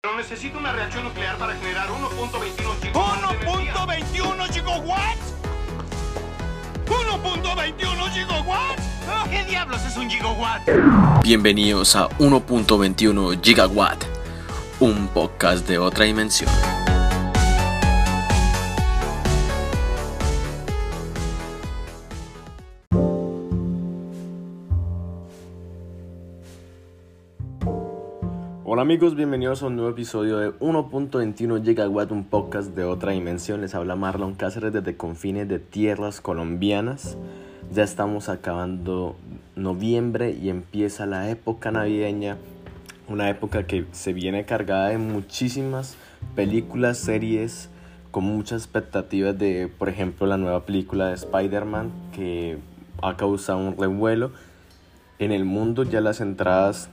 Pero necesito una reacción nuclear para generar 1.21 gigawatts. ¿1.21 gigawatts? ¿1.21 gigawatts? ¿Qué diablos es un gigawatt? Bienvenidos a 1.21 Gigawatt, un podcast de otra dimensión. Hola amigos, bienvenidos a un nuevo episodio de 1.21 Gigawatt, un podcast de otra dimensión. Les habla Marlon Cáceres desde confines de tierras colombianas. Ya estamos acabando noviembre y empieza la época navideña, una época que se viene cargada de muchísimas películas, series, con muchas expectativas de, por ejemplo, la nueva película de Spider-Man que ha causado un revuelo en el mundo. Ya las entradas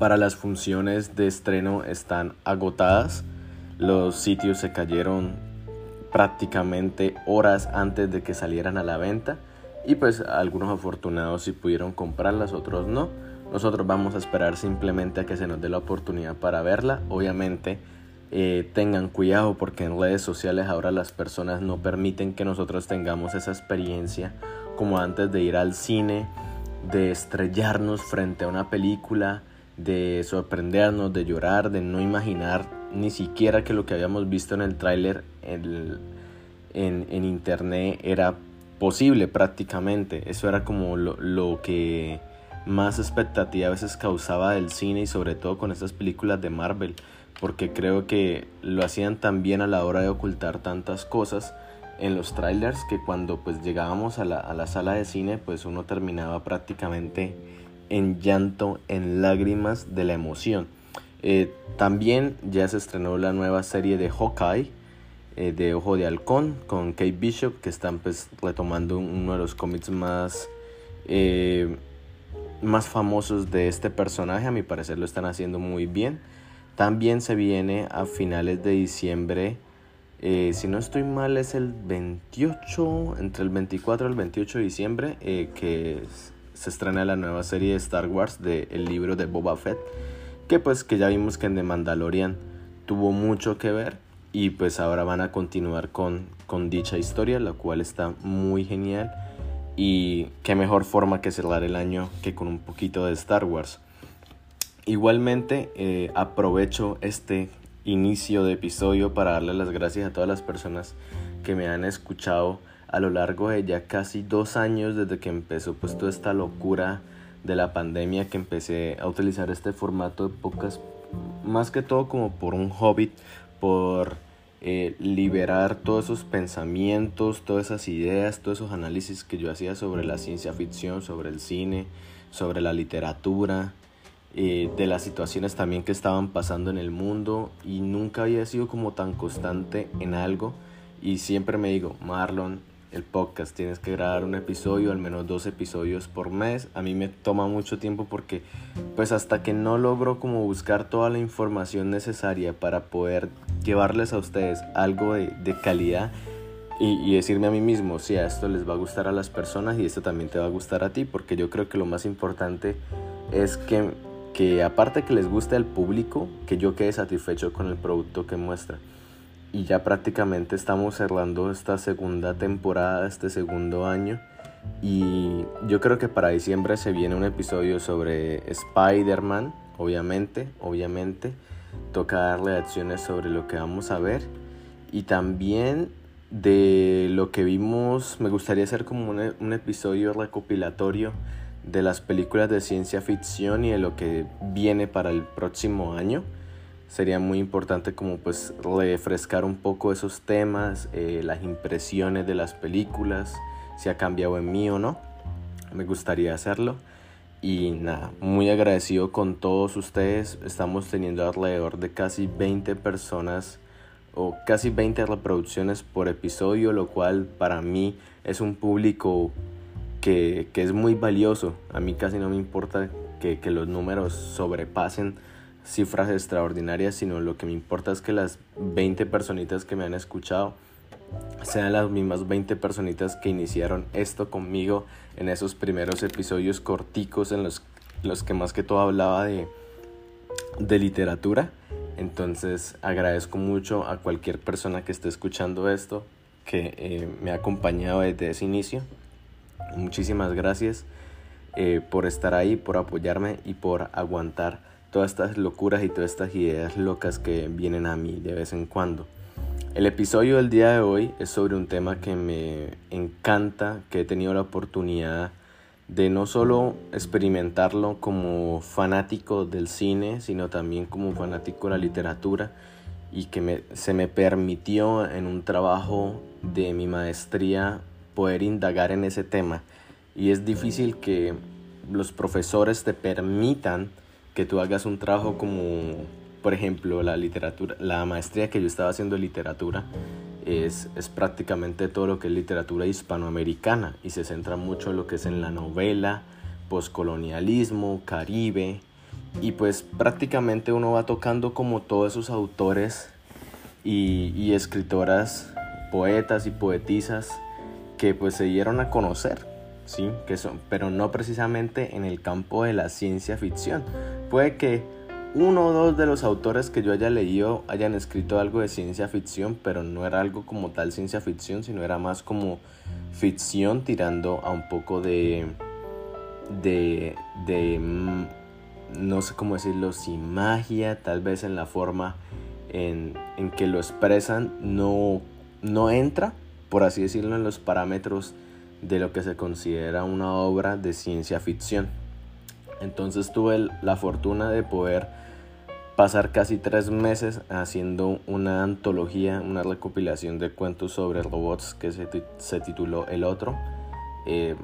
para las funciones de estreno están agotadas. Los sitios se cayeron prácticamente horas antes de que salieran a la venta. Y pues algunos afortunados sí pudieron comprarlas, otros no. Nosotros vamos a esperar simplemente a que se nos dé la oportunidad para verla. Obviamente eh, tengan cuidado porque en redes sociales ahora las personas no permiten que nosotros tengamos esa experiencia como antes de ir al cine, de estrellarnos frente a una película, de sorprendernos, de llorar, de no imaginar ni siquiera que lo que habíamos visto en el tráiler en, en, internet era posible prácticamente. Eso era como lo, lo, que más expectativa a veces causaba del cine y sobre todo con estas películas de Marvel. Porque creo que lo hacían tan bien a la hora de ocultar tantas cosas en los trailers que cuando pues llegábamos a la, a la sala de cine pues uno terminaba prácticamente en llanto, en lágrimas de la emoción. Eh, también ya se estrenó la nueva serie de Hawkeye, eh, de Ojo de Halcón, con Kate Bishop, que están pues, retomando uno de los cómics más, eh, más famosos de este personaje. A mi parecer lo están haciendo muy bien. También se viene a finales de diciembre. si no estoy mal es el 28, entre el 24 y el 28 de diciembre, que se estrena la nueva serie de Star Wars del libro de Boba Fett, que pues que ya vimos que en The Mandalorian tuvo mucho que ver y pues ahora van a continuar con, con dicha historia, la cual está muy genial y qué mejor forma que cerrar el año que con un poquito de Star Wars. Igualmente eh, aprovecho este inicio de episodio para darle las gracias a todas las personas que me han escuchado a lo largo de ya casi dos años desde que empezó pues toda esta locura de la pandemia que empecé a utilizar este formato de pocas más que todo como por un hobby por eh, liberar todos esos pensamientos todas esas ideas todos esos análisis que yo hacía sobre la ciencia ficción sobre el cine sobre la literatura eh, de las situaciones también que estaban pasando en el mundo y nunca había sido como tan constante en algo. Y siempre me digo Marlon el podcast. Tienes que grabar un episodio, al menos dos episodios por mes. A mí me toma mucho tiempo porque pues hasta que no logro como buscar toda la información necesaria para poder llevarles a ustedes algo de, calidad y, y, decirme a mí mismo, si a esto les va a gustar a las personas y esto también te va a gustar a ti, porque yo creo que lo más importante es que, que aparte que les guste al público, que yo quede satisfecho con el producto que muestra y ya prácticamente estamos cerrando esta segunda temporada, este segundo año. Y yo creo que para diciembre se viene un episodio sobre Spider-Man, obviamente, obviamente. Toca dar reacciones sobre lo que vamos a ver. Y también de lo que vimos, me gustaría hacer como un, un episodio recopilatorio de las películas de ciencia ficción y de lo que viene para el próximo año sería muy importante como pues refrescar un poco esos temas, eh, las impresiones de las películas, si ha cambiado en mí o no. Me gustaría hacerlo. Y nada, muy agradecido con todos ustedes. Estamos teniendo alrededor de casi 20 personas o casi 20 reproducciones por episodio, lo cual para mí es un público que, que es muy valioso. A mí casi no me importa que, que los números sobrepasen cifras extraordinarias, sino lo que me importa es que las 20 personitas que me han escuchado sean las mismas 20 personitas que iniciaron esto conmigo en esos primeros episodios corticos en los, los que más que todo hablaba de, de literatura Entonces agradezco mucho a cualquier persona que esté escuchando esto, que eh, me ha acompañado desde ese inicio. Muchísimas gracias eh, por estar ahí, por apoyarme y por aguantar todas estas locuras y todas estas ideas locas que vienen a mí de vez en cuando. El episodio del día de hoy es sobre un tema que me encanta, que he tenido la oportunidad de no solo experimentarlo como fanático del cine, sino también como fanático de la literatura y que se me permitió en un trabajo de mi maestría poder indagar en ese tema. Y es difícil que los profesores te permitan que tú hagas un trabajo como por ejemplo, la literatura, la maestría que yo estaba haciendo de literatura es, es prácticamente todo lo que es literatura hispanoamericana y se centra mucho en lo que es en la novela, poscolonialismo, caribe y pues prácticamente uno va tocando como todos esos autores y, escritoras, poetas y poetisas que pues se dieron a conocer, ¿sí? Que son, pero no precisamente en el campo de la ciencia ficción. Puede que uno o dos de los autores que yo haya leído hayan escrito algo de ciencia ficción, pero no era algo como tal ciencia ficción, sino era más como ficción tirando a un poco de, de, de mm, no sé cómo decirlo, sin magia, tal vez en la forma en, en que lo expresan, no, no entra, por así decirlo, en los parámetros de lo que se considera una obra de ciencia ficción. Entonces tuve la fortuna de poder pasar casi tres meses haciendo una antología, una recopilación de cuentos sobre robots que se, tituló El Otro. Eh,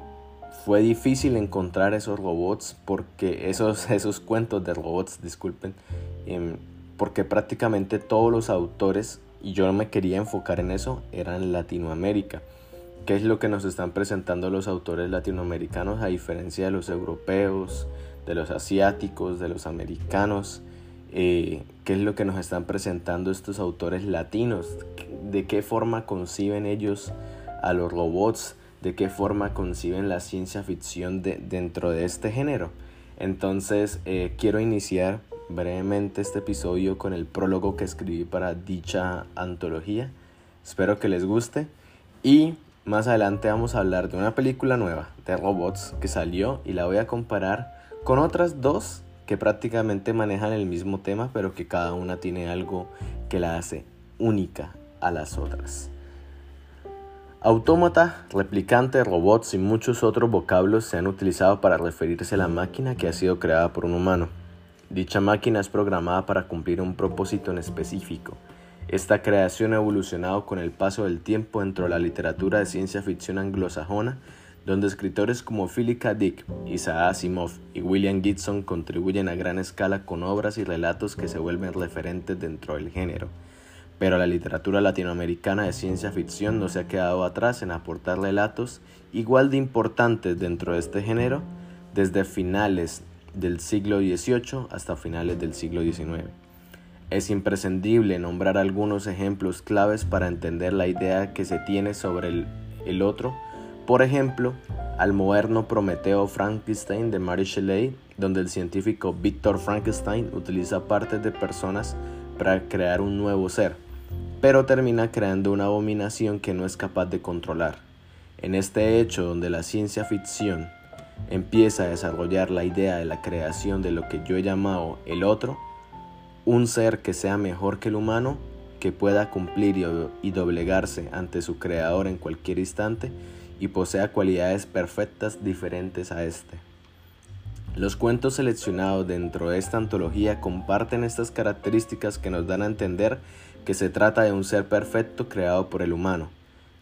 fue difícil encontrar esos robots porque esos, esos cuentos de robots, disculpen, em, porque prácticamente todos los autores, y yo no me quería enfocar en eso, eran Latinoamérica. ¿Qué es lo que nos están presentando los autores latinoamericanos a diferencia de los europeos, de los asiáticos, de los americanos? Eh, qué es lo que nos están presentando estos autores latinos, de qué forma conciben ellos a los robots, de qué forma conciben la ciencia ficción dentro de este género. Entonces eh, quiero iniciar brevemente este episodio con el prólogo que escribí para dicha antología. Espero que les guste y más adelante vamos a hablar de una película nueva de robots que salió y la voy a comparar con otras dos que prácticamente manejan el mismo tema, pero que cada una tiene algo que la hace única a las otras. Autómata, replicante, robots y muchos otros vocablos se han utilizado para referirse a la máquina que ha sido creada por un humano. Dicha máquina es programada para cumplir un propósito en específico. Esta creación ha evolucionado con el paso del tiempo dentro de la literatura de ciencia ficción anglosajona donde escritores como Philip K. Dick, Isaac Asimov y William Gibson contribuyen a gran escala con obras y relatos que se vuelven referentes dentro del género. Pero la literatura latinoamericana de ciencia ficción no se ha quedado atrás en aportar relatos igual de importantes dentro de este género desde finales del siglo XVIII hasta finales del siglo XIX. Es imprescindible nombrar algunos ejemplos claves para entender la idea que se tiene sobre el, otro por ejemplo, al moderno Prometeo Frankenstein de Mary Shelley, donde el científico Victor Frankenstein utiliza partes de personas para crear un nuevo ser, pero termina creando una abominación que no es capaz de controlar. En este hecho donde la ciencia ficción empieza a desarrollar la idea de la creación de lo que yo he llamado el otro, un ser que sea mejor que el humano, que pueda cumplir y doblegarse ante su creador en cualquier instante, y posea cualidades perfectas diferentes a este. Los cuentos seleccionados dentro de esta antología comparten estas características que nos dan a entender que se trata de un ser perfecto creado por el humano,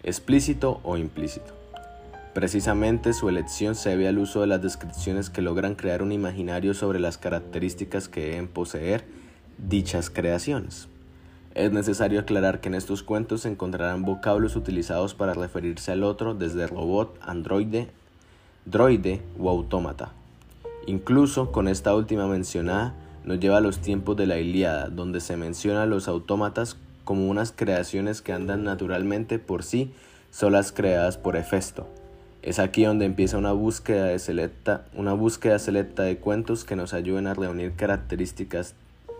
explícito o implícito. Precisamente su elección se debe al uso de las descripciones que logran crear un imaginario sobre las características que deben poseer dichas creaciones. Es necesario aclarar que en estos cuentos se encontrarán vocablos utilizados para referirse al otro desde robot, androide, droide o autómata. Incluso con esta última mencionada nos lleva a los tiempos de la Ilíada, donde se menciona a los autómatas como unas creaciones que andan naturalmente por sí, solas creadas por Hefesto. Es aquí donde empieza una búsqueda, selecta, una búsqueda selecta de cuentos que nos ayuden a reunir características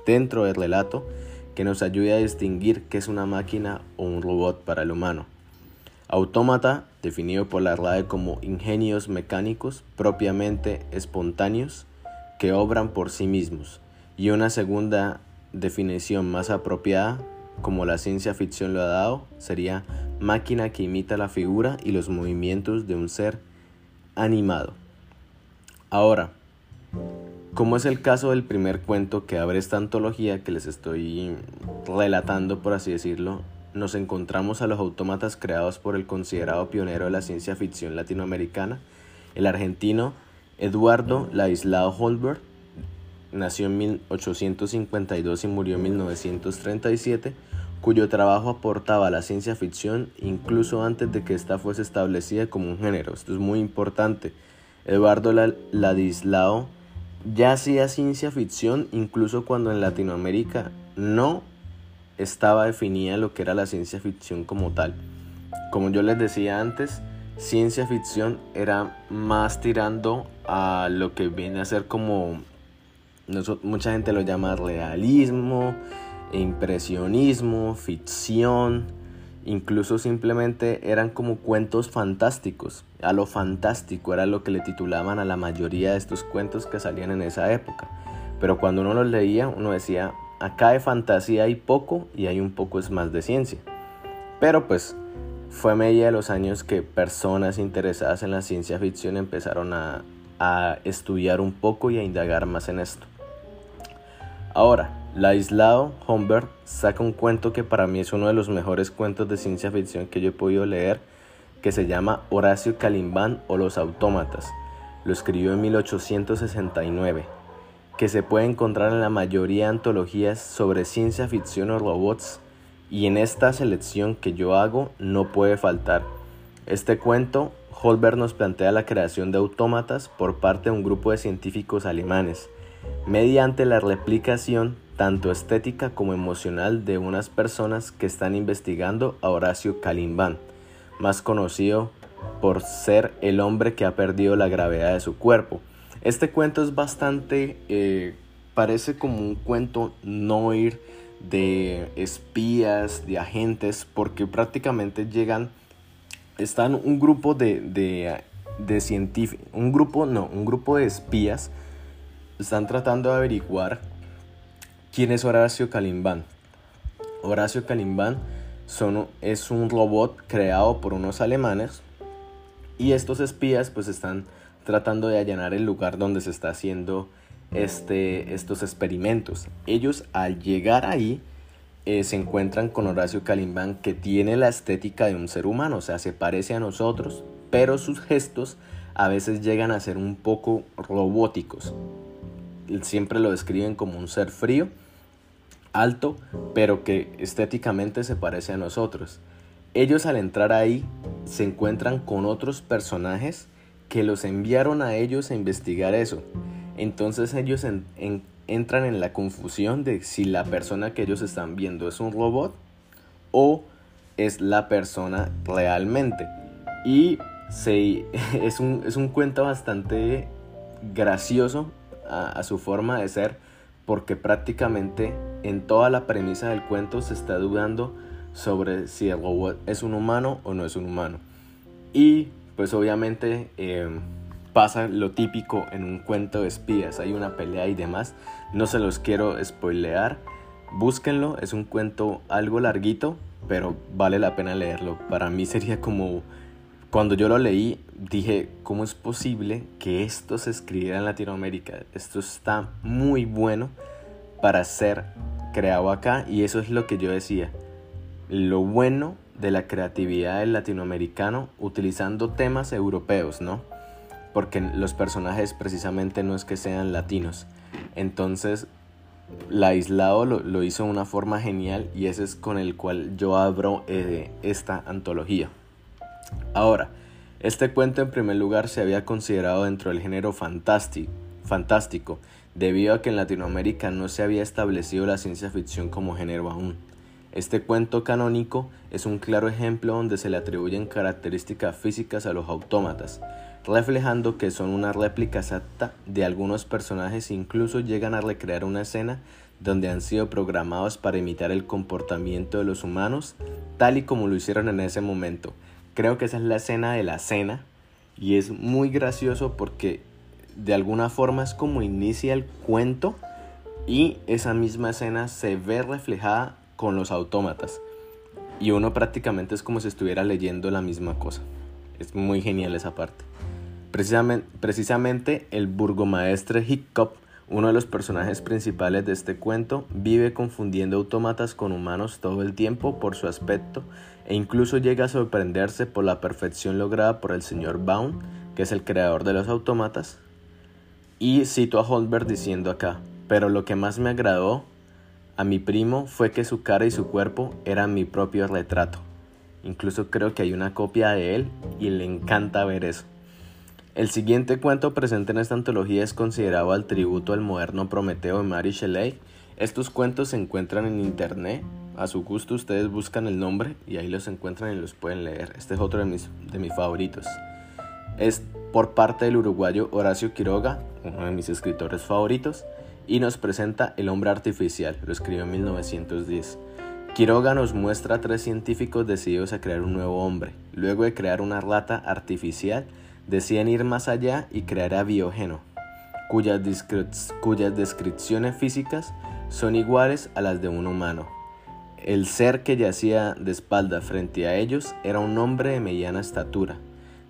dentro del relato que nos ayude a distinguir qué es una máquina o un robot para el humano. Autómata, definido por la RAE como ingenios mecánicos propiamente espontáneos que obran por sí mismos, y una segunda definición más apropiada, como la ciencia ficción lo ha dado, sería máquina que imita la figura y los movimientos de un ser animado. Ahora, como es el caso del primer cuento que abre esta antología que les estoy relatando, por así decirlo, nos encontramos a los autómatas creados por el considerado pionero de la ciencia ficción latinoamericana, el argentino Eduardo Ladislao Holberg, nació en 1852 y murió en 1937, cuyo trabajo aportaba a la ciencia ficción incluso antes de que ésta fuese establecida como un género. Esto es muy importante. Eduardo Ladislao ya hacía ciencia ficción incluso cuando en Latinoamérica no estaba definida lo que era la ciencia ficción como tal. Como yo les decía antes, ciencia ficción era más tirando a lo que viene a ser como mucha gente lo llama realismo, impresionismo, ficción, incluso simplemente eran como cuentos fantásticos. A lo fantástico era lo que le titulaban a la mayoría de estos cuentos que salían en esa época. Pero cuando uno los leía, uno decía, acá de fantasía hay poco y hay un poco es más de ciencia. Pero pues fue a de los años que personas interesadas en la ciencia ficción empezaron a estudiar un poco y a indagar más en esto. Ahora, Laislao Humbert saca un cuento que para mí es uno de los mejores cuentos de ciencia ficción que yo he podido leer, que se llama Horacio Calimbán o Los Autómatas. Lo escribió en 1869, que se puede encontrar en la mayoría de antologías sobre ciencia ficción o robots, y en esta selección que yo hago no puede faltar. Este cuento, Holberg nos plantea la creación de autómatas por parte de un grupo de científicos alemanes, mediante la replicación tanto estética como emocional de unas personas que están investigando a Horacio Calimbán, más conocido por ser el hombre que ha perdido la gravedad de su cuerpo. Este cuento es bastante, eh, parece como un cuento no ir de espías, de agentes, porque prácticamente llegan, están un grupo de, de científicos, un grupo, no, un grupo de espías, están tratando de averiguar quién es Horacio Calimbán. Horacio Calimbán es un robot creado por unos alemanes y estos espías pues están tratando de allanar el lugar donde se está haciendo este, estos experimentos. Ellos al llegar ahí eh, se encuentran con Horacio Calimbán que tiene la estética de un ser humano, o sea, se parece a nosotros, pero sus gestos a veces llegan a ser un poco robóticos siempre lo describen como un ser frío, alto, pero que estéticamente se parece a nosotros. Ellos al entrar ahí se encuentran con otros personajes que los enviaron a ellos a investigar eso. Entonces ellos entran en la confusión de si la persona que ellos están viendo es un robot o es la persona realmente. Y es, un, es un cuento bastante gracioso a, su forma de ser porque prácticamente en toda la premisa del cuento se está dudando sobre si el robot es un humano o no es un humano. Y pues obviamente em, pasa lo típico en un cuento de espías, hay una pelea y demás. No se los quiero spoilear, búsquenlo, es un cuento algo larguito, pero vale la pena leerlo. Para mí sería como cuando yo lo leí, dije, ¿cómo es posible que esto se escribiera en Latinoamérica? Esto está muy bueno para ser creado acá y eso es lo que yo decía. Lo bueno de la creatividad del latinoamericano utilizando temas europeos, ¿no? Porque los personajes precisamente no es que sean latinos. Entonces, la aislado lo, lo hizo de una forma genial y ese es con el cual yo abro eh, esta antología. Ahora, este cuento en primer lugar se había considerado dentro del género fantástico, debido a que en Latinoamérica no se había establecido la ciencia ficción como género aún. Este cuento canónico es un claro ejemplo donde se le atribuyen características físicas a los autómatas, reflejando que son una réplica exacta de algunos personajes e incluso llegan a recrear una escena donde han sido programados para imitar el comportamiento de los humanos, tal y como lo hicieron en ese momento. Creo que esa es la escena de la cena y es muy gracioso porque de alguna forma es como inicia el cuento y esa misma escena se ve reflejada con los autómatas y uno prácticamente es como si estuviera leyendo la misma cosa. Es muy genial esa parte. Precisamente, precisamente el burgomaestre Hiccup, uno de los personajes principales de este cuento, vive confundiendo autómatas con humanos todo el tiempo por su aspecto e incluso llega a sorprenderse por la perfección lograda por el señor Baum, que es el creador de los autómatas. Y cito a Holberg diciendo acá, pero lo que más me agradó a mi primo fue que su cara y su cuerpo eran mi propio retrato. Incluso creo que hay una copia de él y le encanta ver eso. El siguiente cuento presente en esta antología es considerado al tributo al moderno Prometeo de Mary Shelley. Estos cuentos se encuentran en internet. A su gusto ustedes buscan el nombre y ahí los encuentran y los pueden leer. Este es otro de mis, de mis favoritos. Es por parte del uruguayo Horacio Quiroga, uno de mis escritores favoritos, y nos presenta El hombre artificial, lo escribió en 1910. Quiroga nos muestra a tres científicos decididos a crear un nuevo hombre. Luego de crear una rata artificial, deciden ir más allá y crear a Biogeno, cuyas, cuyas descripciones físicas son iguales a las de un humano. El ser que yacía de espalda frente a ellos era un hombre de mediana estatura,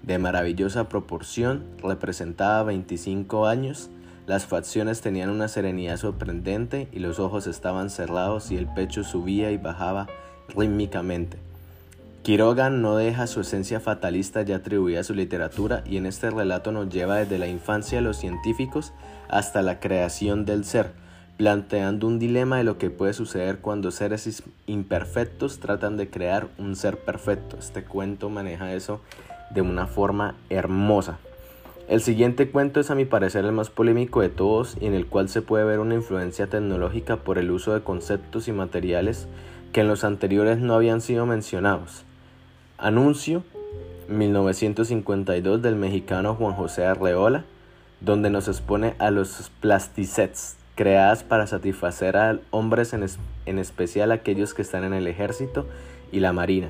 de maravillosa proporción, representaba 25 años, las facciones tenían una serenidad sorprendente y los ojos estaban cerrados y el pecho subía y bajaba rítmicamente. Quiroga no deja su esencia fatalista ya atribuida a su literatura y en este relato nos lleva desde la infancia de los científicos hasta la creación del ser, planteando un dilema de lo que puede suceder cuando seres imperfectos tratan de crear un ser perfecto. Este cuento maneja eso de una forma hermosa. El siguiente cuento es a mi parecer el más polémico de todos y en el cual se puede ver una influencia tecnológica por el uso de conceptos y materiales que en los anteriores no habían sido mencionados. Anuncio 1952 del mexicano Juan José Arreola, donde nos expone a los plasticets creadas para satisfacer a hombres en, en especial aquellos que están en el ejército y la marina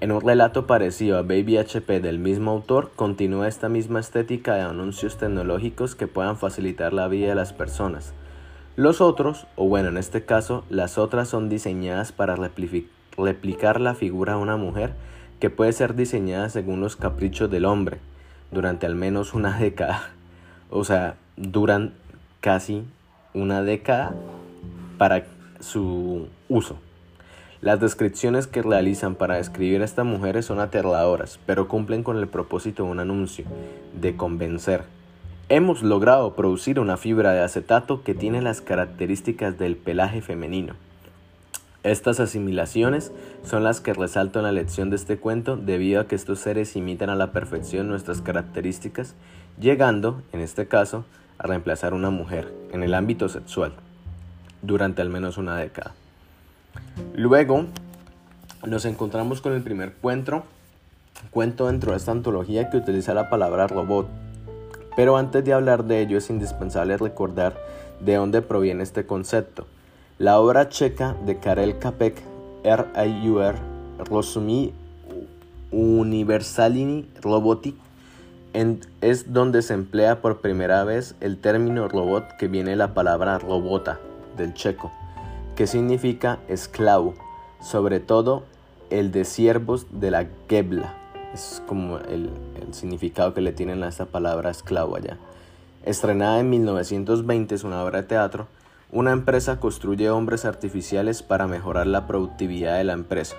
en un relato parecido a Baby HP del mismo autor, continúa esta misma estética de anuncios tecnológicos que puedan facilitar la vida de las personas. Los otros, o bueno, en este caso, las otras son diseñadas para replicar la figura de una mujer que puede ser diseñada según los caprichos del hombre durante al menos una década. O sea, duran casi una década para su uso. Las descripciones que realizan para describir a estas mujeres son aterradoras, pero cumplen con el propósito de un anuncio, de convencer. Hemos logrado producir una fibra de acetato que tiene las características del pelaje femenino. Estas asimilaciones son las que resalto en la lección de este cuento debido a que estos seres imitan a la perfección nuestras características, llegando, en este caso, a reemplazar una mujer en el ámbito sexual durante al menos una década. Luego nos encontramos con el primer cuento, cuento dentro de esta antología que utiliza la palabra robot. Pero antes de hablar de ello es indispensable recordar de dónde proviene este concepto. La obra checa de Karel Capek, R.I.U.R. Rosumi Universalini Robotic, es donde se emplea por primera vez el término robot que viene de la palabra robota del checo que significa esclavo, sobre todo el de siervos de la Gebla. Es como el, significado que le tienen a esta palabra esclavo allá. Estrenada en 1920, es una obra de teatro. Una empresa construye hombres artificiales para mejorar la productividad de la empresa.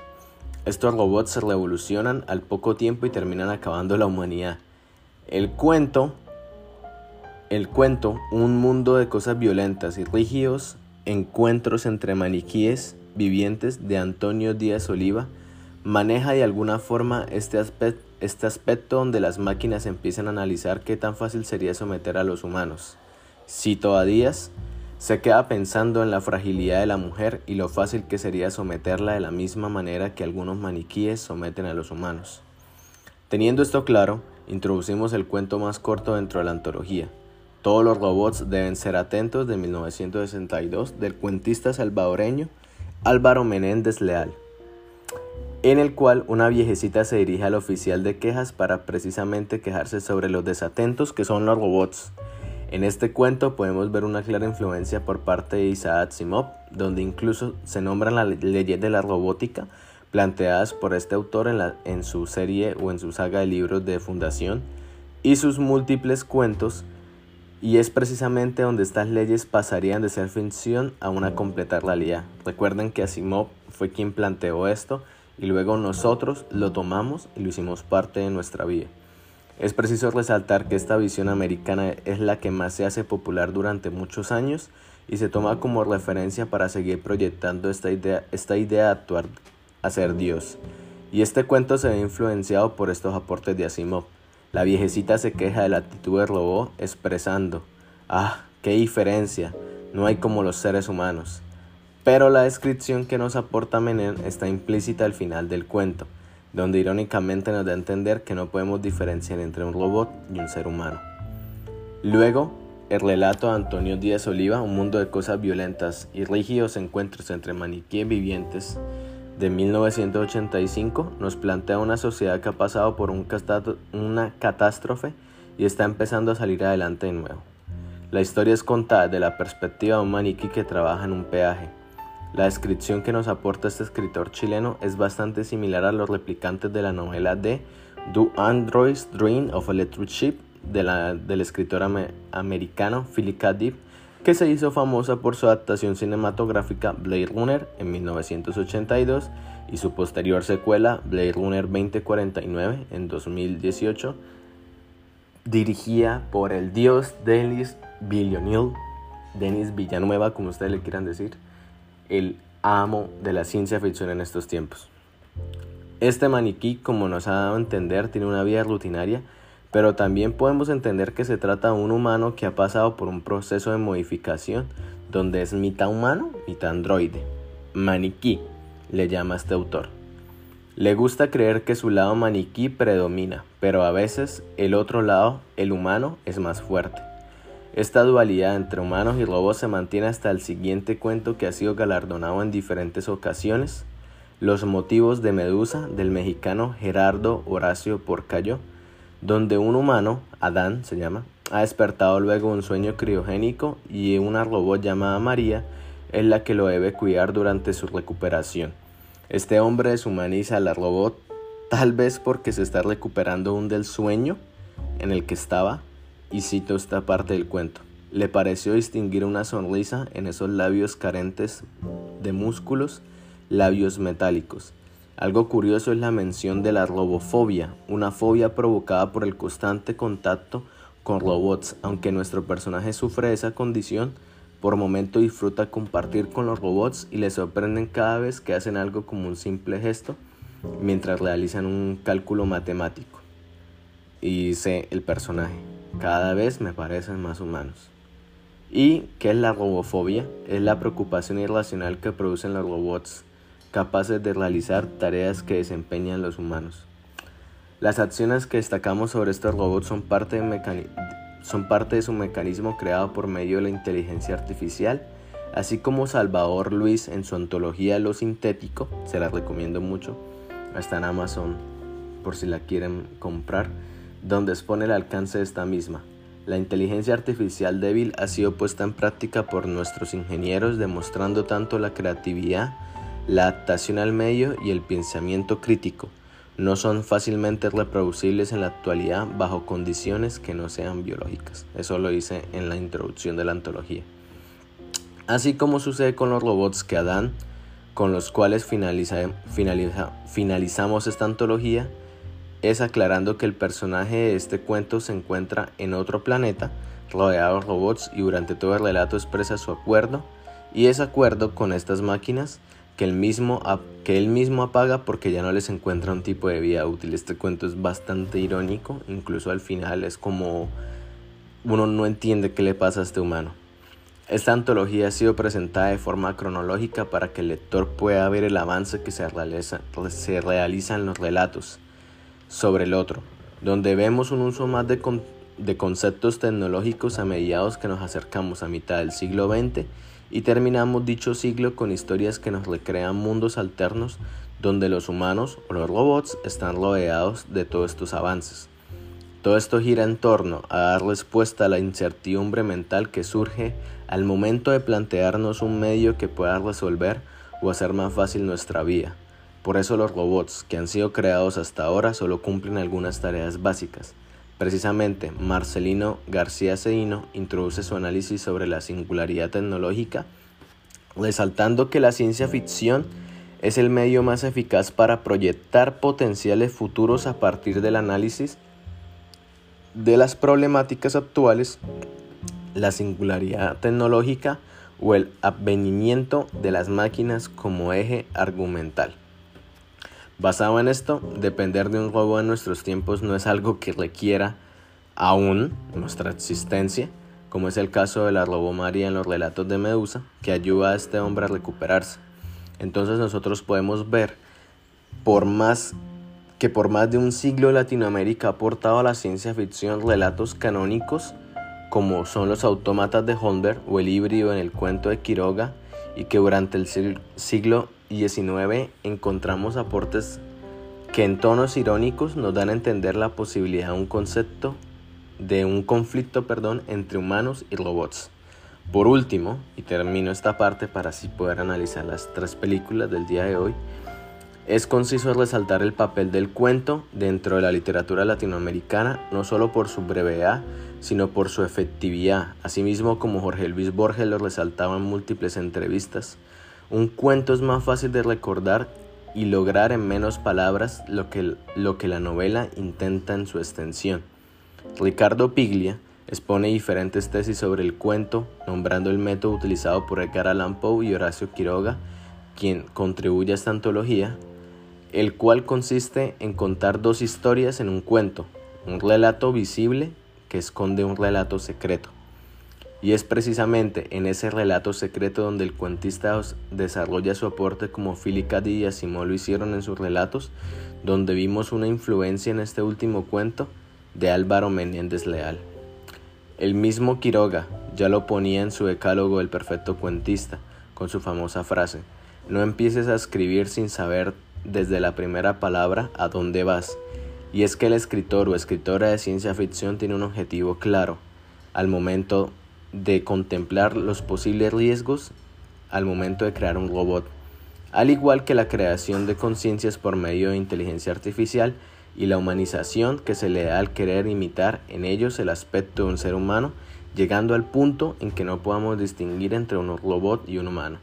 Estos robots se revolucionan al poco tiempo y terminan acabando la humanidad. El cuento, el cuento, un mundo de cosas violentas y rígidos, Encuentros entre maniquíes vivientes de Antonio Díaz Oliva maneja de alguna forma este, aspecto, este aspecto donde las máquinas empiezan a analizar qué tan fácil sería someter a los humanos. Cito a Díaz, se queda pensando en la fragilidad de la mujer y lo fácil que sería someterla de la misma manera que algunos maniquíes someten a los humanos. Teniendo esto claro, introducimos el cuento más corto dentro de la antología, Todos los robots deben ser atentos de 1962 del cuentista salvadoreño Álvaro Menéndez Leal, en el cual una viejecita se dirige al oficial de quejas para precisamente quejarse sobre los desatentos que son los robots. En este cuento podemos ver una clara influencia por parte de Isaac Asimov, donde incluso se nombran las leyes de la robótica planteadas por este autor en, en su serie o en su saga de libros de fundación y sus múltiples cuentos y es precisamente donde estas leyes pasarían de ser ficción a una completa realidad. Recuerden que Asimov fue quien planteó esto y luego nosotros lo tomamos y lo hicimos parte de nuestra vida. Es preciso resaltar que esta visión americana es la que más se hace popular durante muchos años y se toma como referencia para seguir proyectando esta idea, esta idea de actuar a ser Dios. Y este cuento se ve influenciado por estos aportes de Asimov. La viejecita se queja de la actitud del robot expresando, ah, qué diferencia, no hay como los seres humanos. Pero la descripción que nos aporta Menem está implícita al final del cuento, donde irónicamente nos da a entender que no podemos diferenciar entre un robot y un ser humano. Luego, el relato de Antonio Díaz Oliva, Un mundo de cosas violentas y rígidos encuentros entre maniquíes vivientes, de 1985 nos plantea una sociedad que ha pasado por una catástrofe y está empezando a salir adelante de nuevo. La historia es contada de la perspectiva de un maniquí que trabaja en un peaje. La descripción que nos aporta este escritor chileno es bastante similar a los replicantes de la novela de Do Androids Dream of Electric Sheep de del escritor americano Philip K. Dick que se hizo famosa por su adaptación cinematográfica Blade Runner en 1982 y su posterior secuela Blade Runner 2049 en 2018, dirigida por el dios Denis Villeneuve, Denis Villanueva, como ustedes le quieran decir, el amo de la ciencia ficción en estos tiempos. Este maniquí, como nos ha dado a entender, tiene una vida rutinaria pero también podemos entender que se trata de un humano que ha pasado por un proceso de modificación donde es mitad humano, mitad androide. Maniquí, le llama este autor. Le gusta creer que su lado maniquí predomina, pero a veces el otro lado, el humano, es más fuerte. Esta dualidad entre humanos y robots se mantiene hasta el siguiente cuento que ha sido galardonado en diferentes ocasiones, Los motivos de Medusa del mexicano Gerardo Horacio Porcayo, donde un humano, Adán se llama, ha despertado luego un sueño criogénico y una robot llamada María es la que lo debe cuidar durante su recuperación. Este hombre deshumaniza a la robot tal vez porque se está recuperando un del sueño en el que estaba y cito esta parte del cuento. Le pareció distinguir una sonrisa en esos labios carentes de músculos, labios metálicos. Algo curioso es la mención de la robofobia, una fobia provocada por el constante contacto con robots. Aunque nuestro personaje sufre esa condición, por momento disfruta compartir con los robots y le sorprenden cada vez que hacen algo como un simple gesto mientras realizan un cálculo matemático. Y dice el personaje, cada vez me parecen más humanos. ¿Y qué es la robofobia? Es la preocupación irracional que producen los robots capaces de realizar tareas que desempeñan los humanos. Las acciones que destacamos sobre estos robots son parte, de su mecanismo creado por medio de la inteligencia artificial, así como Salvador Luis en su antología Lo Sintético, se la recomiendo mucho, está en Amazon por si la quieren comprar, donde expone el alcance de esta misma. La inteligencia artificial débil ha sido puesta en práctica por nuestros ingenieros demostrando tanto la creatividad la adaptación al medio y el pensamiento crítico no son fácilmente reproducibles en la actualidad bajo condiciones que no sean biológicas. Eso lo dice en la introducción de la antología. Así como sucede con los robots que Adán, con los cuales finaliza, finalizamos esta antología, es aclarando que el personaje de este cuento se encuentra en otro planeta, rodeado de robots y durante todo el relato expresa su acuerdo y desacuerdo con estas máquinas que él, mismo, que él mismo apaga porque ya no les encuentra un tipo de vida útil. Este cuento es bastante irónico, incluso al final es como uno no entiende qué le pasa a este humano. Esta antología ha sido presentada de forma cronológica para que el lector pueda ver el avance que se realiza, se en los relatos sobre el otro, donde vemos un uso más, de, de conceptos tecnológicos a mediados que nos acercamos a mitad del siglo XX y terminamos dicho siglo con historias que nos recrean mundos alternos donde los humanos o los robots están rodeados de todos estos avances. Todo esto gira en torno a dar respuesta a la incertidumbre mental que surge al momento de plantearnos un medio que pueda resolver o hacer más fácil nuestra vida. Por eso los robots que han sido creados hasta ahora solo cumplen algunas tareas básicas. Precisamente, Marcelino García Seino introduce su análisis sobre la singularidad tecnológica, resaltando que la ciencia ficción es el medio más eficaz para proyectar potenciales futuros a partir del análisis de las problemáticas actuales, la singularidad tecnológica o el advenimiento de las máquinas como eje argumental. Basado en esto, depender de un robot en nuestros tiempos no es algo que requiera aún nuestra existencia, como es el caso de la robomaria en los relatos de Medusa, que ayuda a este hombre a recuperarse. Entonces nosotros podemos ver por más que por más de un siglo Latinoamérica ha aportado a la ciencia ficción relatos canónicos como son los autómatas de Holberg o el híbrido en el cuento de Quiroga y que durante el siglo XIX encontramos aportes que en tonos irónicos nos dan a entender la posibilidad de un concepto de un conflicto, perdón, entre humanos y robots. Por último, y termino esta parte para así poder analizar las tres películas del día de hoy, es conciso resaltar el papel del cuento dentro de la literatura latinoamericana, no solo por su brevedad, sino por su efectividad, asimismo como Jorge Luis Borges lo resaltaba en múltiples entrevistas. Un cuento es más fácil de recordar y lograr en menos palabras lo que, lo que la novela intenta en su extensión. Ricardo Piglia, Expone diferentes tesis sobre el cuento, nombrando el método utilizado por Edgar Allan Poe y Horacio Quiroga, quien contribuye a esta antología, el cual consiste en contar dos historias en un cuento, un relato visible que esconde un relato secreto. Y es precisamente en ese relato secreto donde el cuentista desarrolla su aporte como Philip K. y Asimov lo hicieron en sus relatos, donde vimos una influencia en este último cuento de Álvaro Menéndez Leal. El mismo Quiroga ya lo ponía en su decálogo El perfecto cuentista, con su famosa frase, no empieces a escribir sin saber desde la primera palabra a dónde vas. Y es que el escritor o escritora de ciencia ficción tiene un objetivo claro al momento de contemplar los posibles riesgos al momento de crear un robot. Al igual que la creación de conciencias por medio de inteligencia artificial, y la humanización que se le da al querer imitar en ellos el aspecto de un ser humano, llegando al punto en que no podamos distinguir entre un robot y un humano.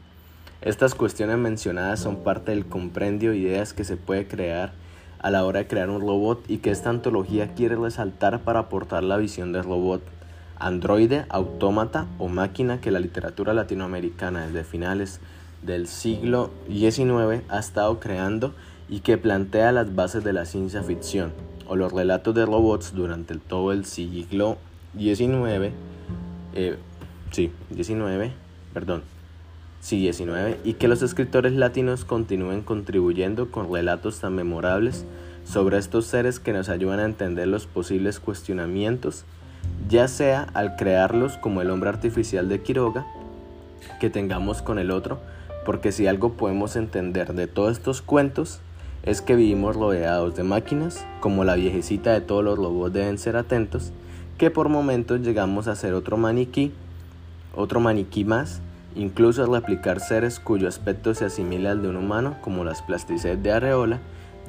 Estas cuestiones mencionadas son parte del comprendio de ideas que se puede crear a la hora de crear un robot y que esta antología quiere resaltar para aportar la visión del robot, androide, autómata o máquina que la literatura latinoamericana desde finales del siglo XIX ha estado creando y que plantea las bases de la ciencia ficción o los relatos de robots durante todo el siglo XIX, eh, sí, XIX, perdón, sí, XIX, y que los escritores latinos continúen contribuyendo con relatos tan memorables sobre estos seres que nos ayudan a entender los posibles cuestionamientos, ya sea al crearlos como el hombre artificial de Quiroga, que tengamos con el otro, porque si algo podemos entender de todos estos cuentos es que vivimos rodeados de máquinas, como la viejecita de todos los robots deben ser atentos, que por momentos llegamos a ser otro maniquí, otro maniquí más, incluso al replicar seres cuyo aspecto se asimila al de un humano, como las plasticidades de Areola,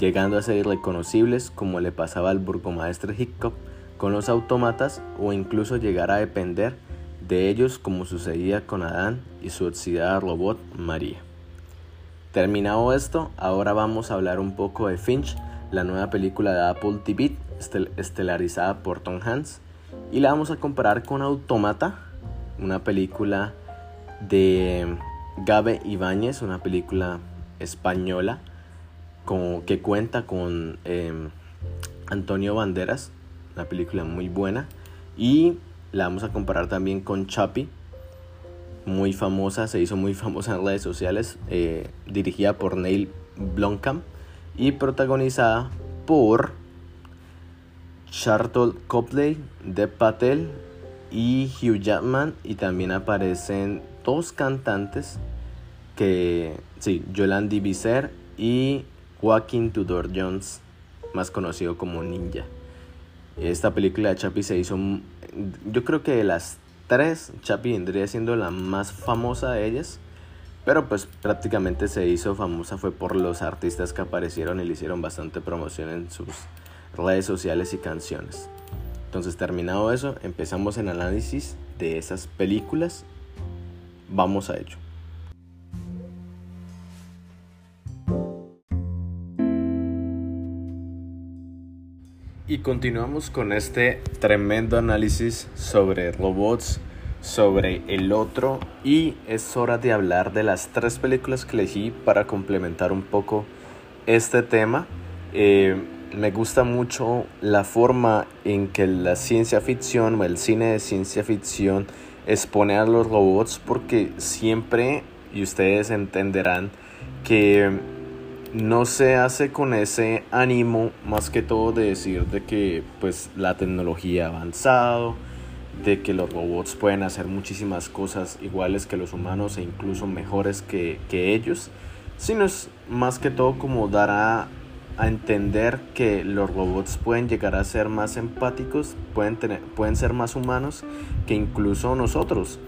llegando a ser irreconocibles como le pasaba al burgomaestre Hickok con los autómatas o incluso llegar a depender de ellos como sucedía con Adán y su oxidada robot María. Terminado esto, ahora vamos a hablar un poco de Finch, la nueva película de Apple TV, estelarizada por Tom Hanks, y la vamos a comparar con Automata, una película de Gabe Ibáñez, una película española que cuenta con em, Antonio Banderas, una película muy buena, y la vamos a comparar también con Chapi, muy famosa, se hizo muy famosa en redes sociales, eh, dirigida por Neil Blomkamp y protagonizada por Charlton Copley, Deb Patel y Hugh Jackman y también aparecen dos cantantes que sí, Yolandi Visser y Joaquin Tudor Jones, más conocido como Ninja. Esta película de Chappie se hizo, yo creo que de las tres, Chappie vendría siendo la más famosa de ellas, pero pues prácticamente se hizo famosa fue por los artistas que aparecieron y le hicieron bastante promoción en sus redes sociales y canciones. Entonces terminado eso, empezamos el análisis de esas películas. Vamos a ello. Y continuamos con este tremendo análisis sobre robots, sobre el otro y es hora de hablar de las tres películas que elegí para complementar un poco este tema. Eh, me gusta mucho la forma en que la ciencia ficción o el cine de ciencia ficción expone a los robots porque siempre, y ustedes entenderán, que no se hace con ese ánimo más que todo de decir de que pues la tecnología ha avanzado, de que los robots pueden hacer muchísimas cosas iguales que los humanos e incluso mejores que, que ellos, sino es más que todo como dar a a entender que los robots pueden llegar a ser más empáticos, pueden, tener, pueden ser más humanos que incluso nosotros.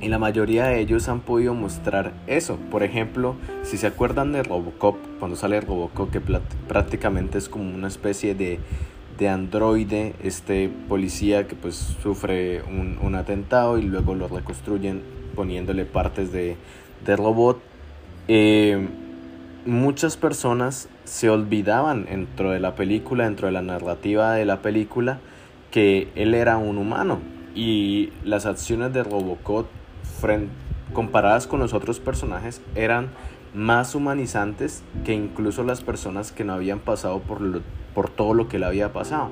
Y la mayoría de ellos han podido mostrar eso. Por ejemplo, si se acuerdan de Robocop, cuando sale Robocop, que prácticamente es como una especie de, de androide, este policía que pues sufre un, un, atentado y luego lo reconstruyen poniéndole partes de, de robot. Eh, muchas personas se olvidaban dentro de la película, dentro de la narrativa de la película, que él era un humano y las acciones de Robocop comparadas con los otros personajes eran más humanizantes que incluso las personas que no habían pasado por, todo lo que le había pasado.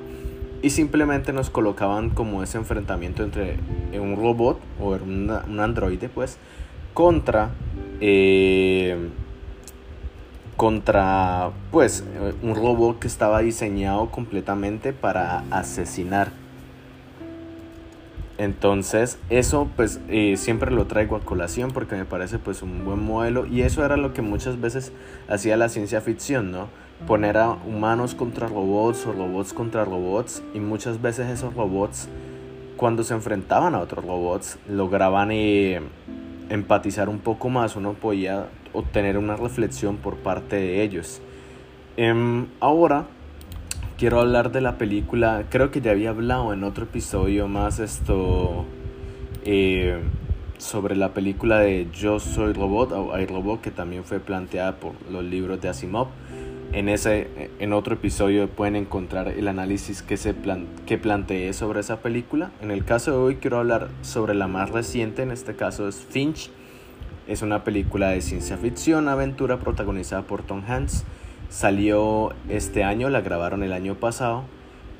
Y simplemente nos colocaban como ese enfrentamiento entre un robot o un androide pues contra eh, contra pues un robot que estaba diseñado completamente para asesinar. Entonces eso pues eh, siempre lo traigo a colación porque me parece pues un buen modelo y eso era lo que muchas veces hacía la ciencia ficción, ¿no? Poner a humanos contra robots o robots contra robots y muchas veces esos robots cuando se enfrentaban a otros robots lograban eh, empatizar un poco más, uno podía obtener una reflexión por parte de ellos. Em, ahora quiero hablar de la película, creo que ya había hablado en otro episodio más esto eh, sobre la película de Yo Soy Robot o I Robot que también fue planteada por los libros de Asimov. En, ese, en otro episodio pueden encontrar el análisis que, se plan, que planteé sobre esa película. En el caso de hoy quiero hablar sobre la más reciente, en este caso es Finch. Es una película de ciencia ficción, aventura protagonizada por Tom Hanks. Salió este año, la grabaron el año pasado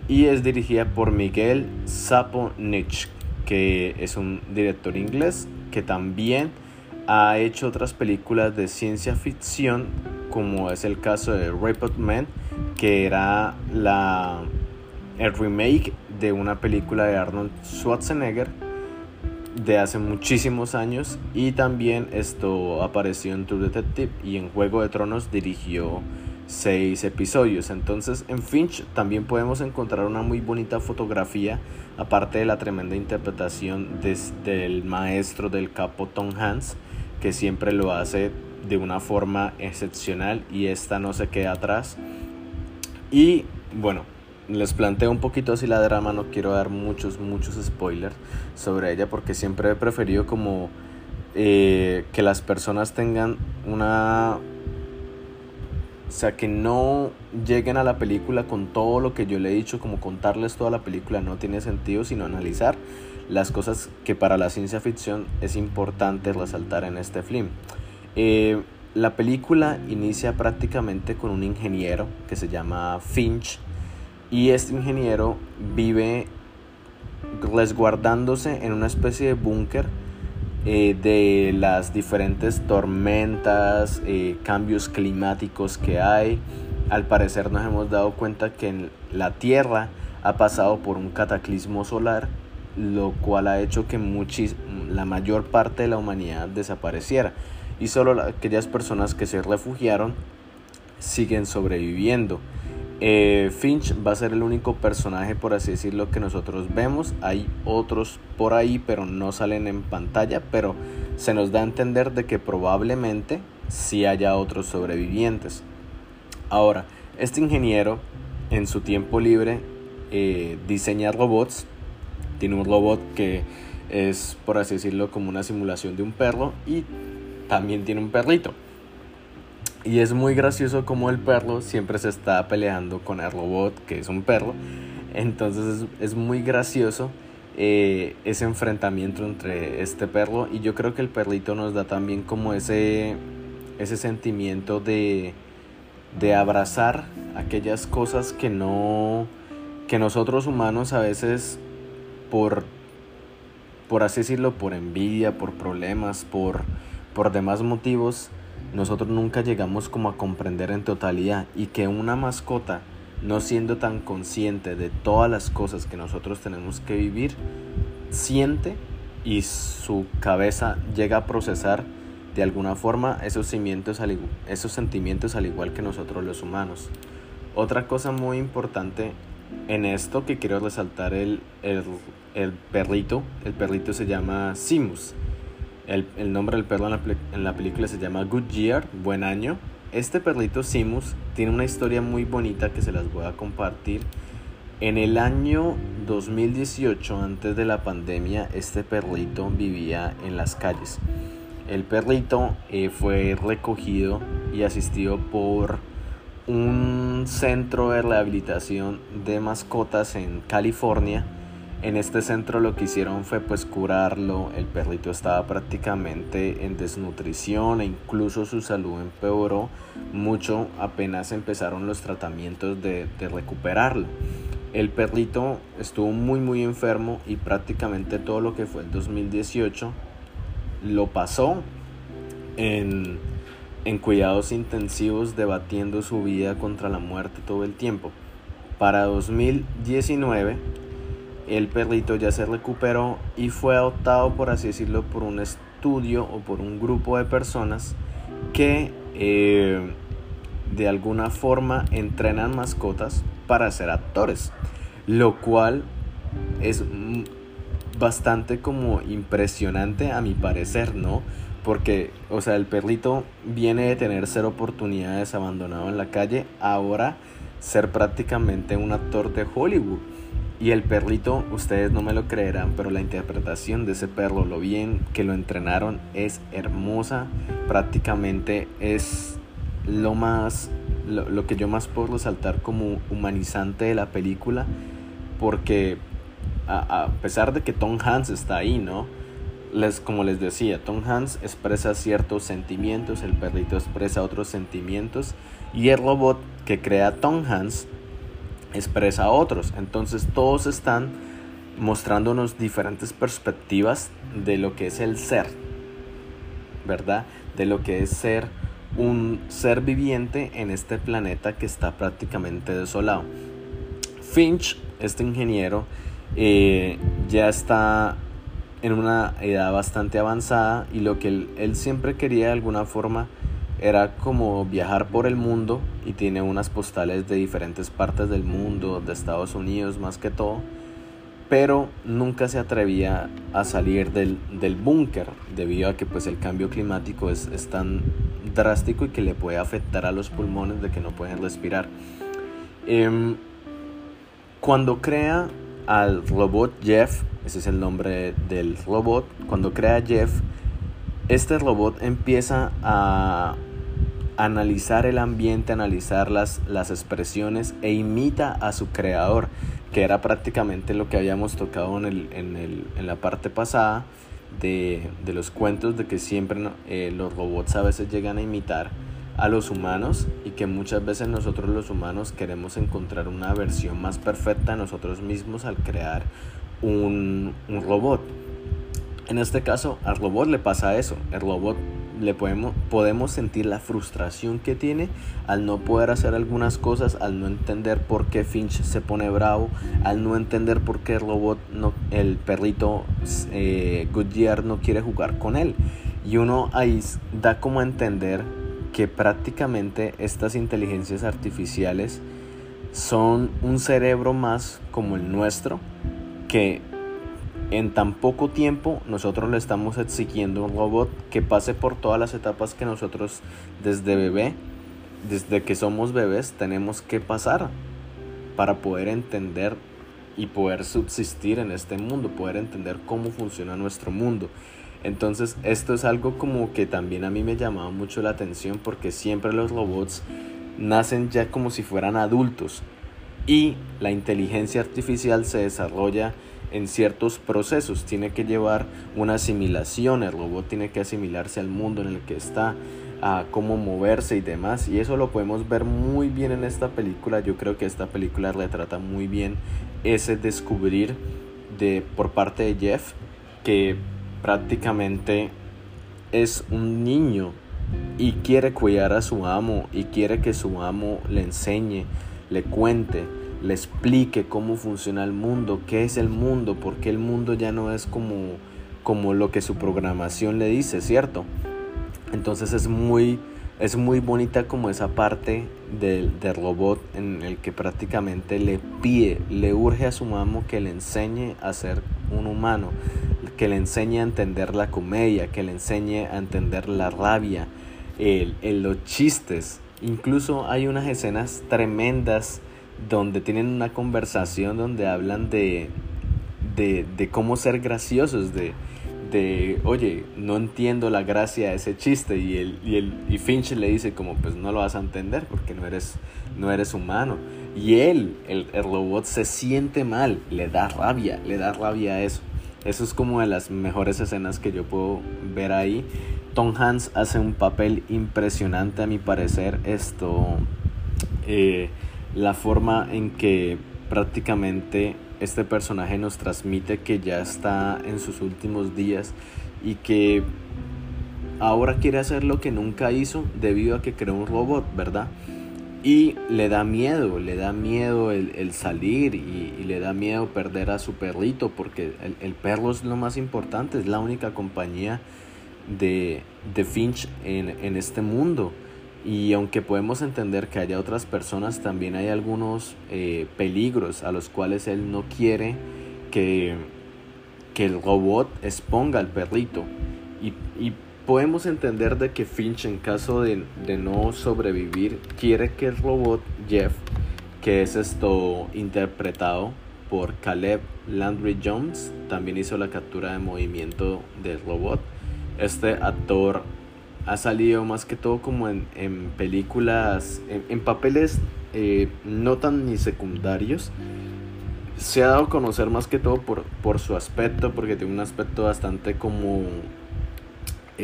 y es dirigida por Miguel Sapochnik, que es un director inglés que también ha hecho otras películas de ciencia ficción como es el caso de Report Man, que era la, el remake de una película de Arnold Schwarzenegger de hace muchísimos años y también esto apareció en True Detective y en Juego de Tronos dirigió seis episodios. Entonces en Finch también podemos encontrar una muy bonita fotografía, aparte de la tremenda interpretación del maestro del capo Tom Hanks, que siempre lo hace de una forma excepcional y esta no se queda atrás. Y bueno, les planteo un poquito así la drama, no quiero dar muchos, muchos spoilers sobre ella porque siempre he preferido como eh, que las personas tengan una... O sea, que no lleguen a la película con todo lo que yo le he dicho, como contarles toda la película no tiene sentido, sino analizar las cosas que para la ciencia ficción es importante resaltar en este film. Eh, la película inicia prácticamente con un ingeniero que se llama Finch y este ingeniero vive resguardándose en una especie de búnker eh, de las diferentes tormentas, eh, cambios climáticos que hay. Al parecer nos hemos dado cuenta que la Tierra ha pasado por un cataclismo solar, lo cual ha hecho que muchis, la mayor parte de la humanidad desapareciera. Y solo aquellas personas que se refugiaron siguen sobreviviendo. Eh, Finch va a ser el único personaje, por así decirlo, que nosotros vemos. Hay otros por ahí, pero no salen en pantalla. Pero se nos da a entender de que probablemente sí haya otros sobrevivientes. Ahora, este ingeniero en su tiempo libre eh, diseña robots. Tiene un robot que es, por así decirlo, como una simulación de un perro y también tiene un perrito. Y es muy gracioso como el perro siempre se está peleando con el robot, que es un perro. Entonces es, muy gracioso eh, ese enfrentamiento entre este perro. Y yo creo que el perrito nos da también como ese, ese sentimiento de, de abrazar aquellas cosas que no que nosotros humanos a veces por por así decirlo por envidia por problemas por por demás motivos nosotros nunca llegamos como a comprender en totalidad y que una mascota no siendo tan consciente de todas las cosas que nosotros tenemos que vivir siente y su cabeza llega a procesar de alguna forma esos sentimientos, al, esos sentimientos al igual que nosotros los humanos. Otra cosa muy importante en esto que quiero resaltar el, el, el perrito, el perrito se llama Simus. El, el nombre del perro en la, en la película se llama Goodyear, buen año. Este perrito Simus tiene una historia muy bonita que se las voy a compartir. En el año 2018, antes de la pandemia, este perrito vivía en las calles. El perrito eh, fue recogido y asistido por un centro de rehabilitación de mascotas en California. En este centro lo que hicieron fue pues curarlo, el perrito estaba prácticamente en desnutrición e incluso su salud empeoró mucho apenas empezaron los tratamientos de, recuperarlo. El perrito estuvo muy muy enfermo y prácticamente todo lo que fue el 2018 lo pasó en, cuidados intensivos debatiendo su vida contra la muerte todo el tiempo. Para 2019 el perrito ya se recuperó y fue adoptado, por así decirlo, por un estudio o por un grupo de personas que eh, de alguna forma entrenan mascotas para ser actores, lo cual es bastante como impresionante a mi parecer, ¿no? Porque, o sea, el perrito viene de tener ser oportunidades abandonado en la calle, ahora ser prácticamente un actor de Hollywood. Y el perrito, ustedes no me lo creerán, pero la interpretación de ese perro, lo bien que lo entrenaron, es hermosa. Prácticamente es lo más, lo, que yo más puedo resaltar como humanizante de la película. Porque a, pesar de que Tom Hanks está ahí, ¿no? Les, como les decía, Tom Hanks expresa ciertos sentimientos, el perrito expresa otros sentimientos y el robot que crea Tom Hanks expresa otros. Entonces todos están mostrándonos diferentes perspectivas de lo que es el ser, ¿verdad? De lo que es ser un ser viviente en este planeta que está prácticamente desolado. Finch, este ingeniero, eh, ya está en una edad bastante avanzada y lo que él, siempre quería de alguna forma era como viajar por el mundo y tiene unas postales de diferentes partes del mundo, de Estados Unidos más que todo, pero nunca se atrevía a salir del, del búnker debido a que pues el cambio climático es, es, tan drástico y que le puede afectar a los pulmones de que no pueden respirar. Em, cuando crea al robot Jeff, ese es el nombre del robot, cuando crea Jeff, este robot empieza a analizar el ambiente, analizar las, las expresiones e imita a su creador, que era prácticamente lo que habíamos tocado en, el, en, el, en la parte pasada de, de, los cuentos, de que siempre eh, los robots a veces llegan a imitar a los humanos y que muchas veces nosotros los humanos queremos encontrar una versión más perfecta de nosotros mismos al crear un, un robot. En este caso al robot le pasa eso, el robot le podemos, podemos sentir la frustración que tiene al no poder hacer algunas cosas, al no entender por qué Finch se pone bravo, al no entender por qué el robot, no, el perrito eh, Goodyear no quiere jugar con él. Y uno ahí da como a entender que prácticamente estas inteligencias artificiales son un cerebro más como el nuestro, que en tan poco tiempo nosotros le estamos exigiendo un robot que pase por todas las etapas que nosotros desde bebé, desde que somos bebés, tenemos que pasar para poder entender y poder subsistir en este mundo, poder entender cómo funciona nuestro mundo. Entonces esto es algo como que también a mí me llamaba mucho la atención porque siempre los robots nacen ya como si fueran adultos y la inteligencia artificial se desarrolla en ciertos procesos, tiene que llevar una asimilación, el robot tiene que asimilarse al mundo en el que está, a cómo moverse y demás, y eso lo podemos ver muy bien en esta película, yo creo que esta película retrata muy bien ese descubrir de por parte de Jeff que prácticamente es un niño y quiere cuidar a su amo y quiere que su amo le enseñe, le cuente le explique cómo funciona el mundo, qué es el mundo, porque el mundo ya no es como, como lo que su programación le dice, ¿cierto? Entonces es muy, es muy bonita como esa parte del, del, robot en el que prácticamente le pide, le urge a su amo que le enseñe a ser un humano, que le enseñe a entender la comedia, que le enseñe a entender la rabia, el, los chistes. Incluso hay unas escenas tremendas donde tienen una conversación donde hablan de, de, de cómo ser graciosos, de, de, oye, no entiendo la gracia de ese chiste y, el, y, el, y Finch le dice como, pues no lo vas a entender porque no eres, no eres humano. Y él, el, el robot, se siente mal, le da rabia, le da rabia a eso. Eso es como de las mejores escenas que yo puedo ver ahí. Tom Hanks hace un papel impresionante a mi parecer. Esto... Eh, la forma en que prácticamente este personaje nos transmite que ya está en sus últimos días y que ahora quiere hacer lo que nunca hizo debido a que creó un robot, ¿verdad? Y le da miedo, le da miedo el, salir y, le da miedo perder a su perrito porque el, perro es lo más importante, es la única compañía de, de Finch en, en este mundo. Y aunque podemos entender que haya otras personas, también hay algunos eh, peligros a los cuales él no quiere que, que el robot exponga al perrito. Y, podemos entender de que Finch en caso de, de, no sobrevivir quiere que el robot Jeff, que es esto interpretado por Caleb Landry Jones, también hizo la captura de movimiento del robot. Este actor ha salido más que todo como en, en películas, en, papeles eh, no tan ni secundarios. Se ha dado a conocer más que todo por, por su aspecto, porque tiene un aspecto bastante como...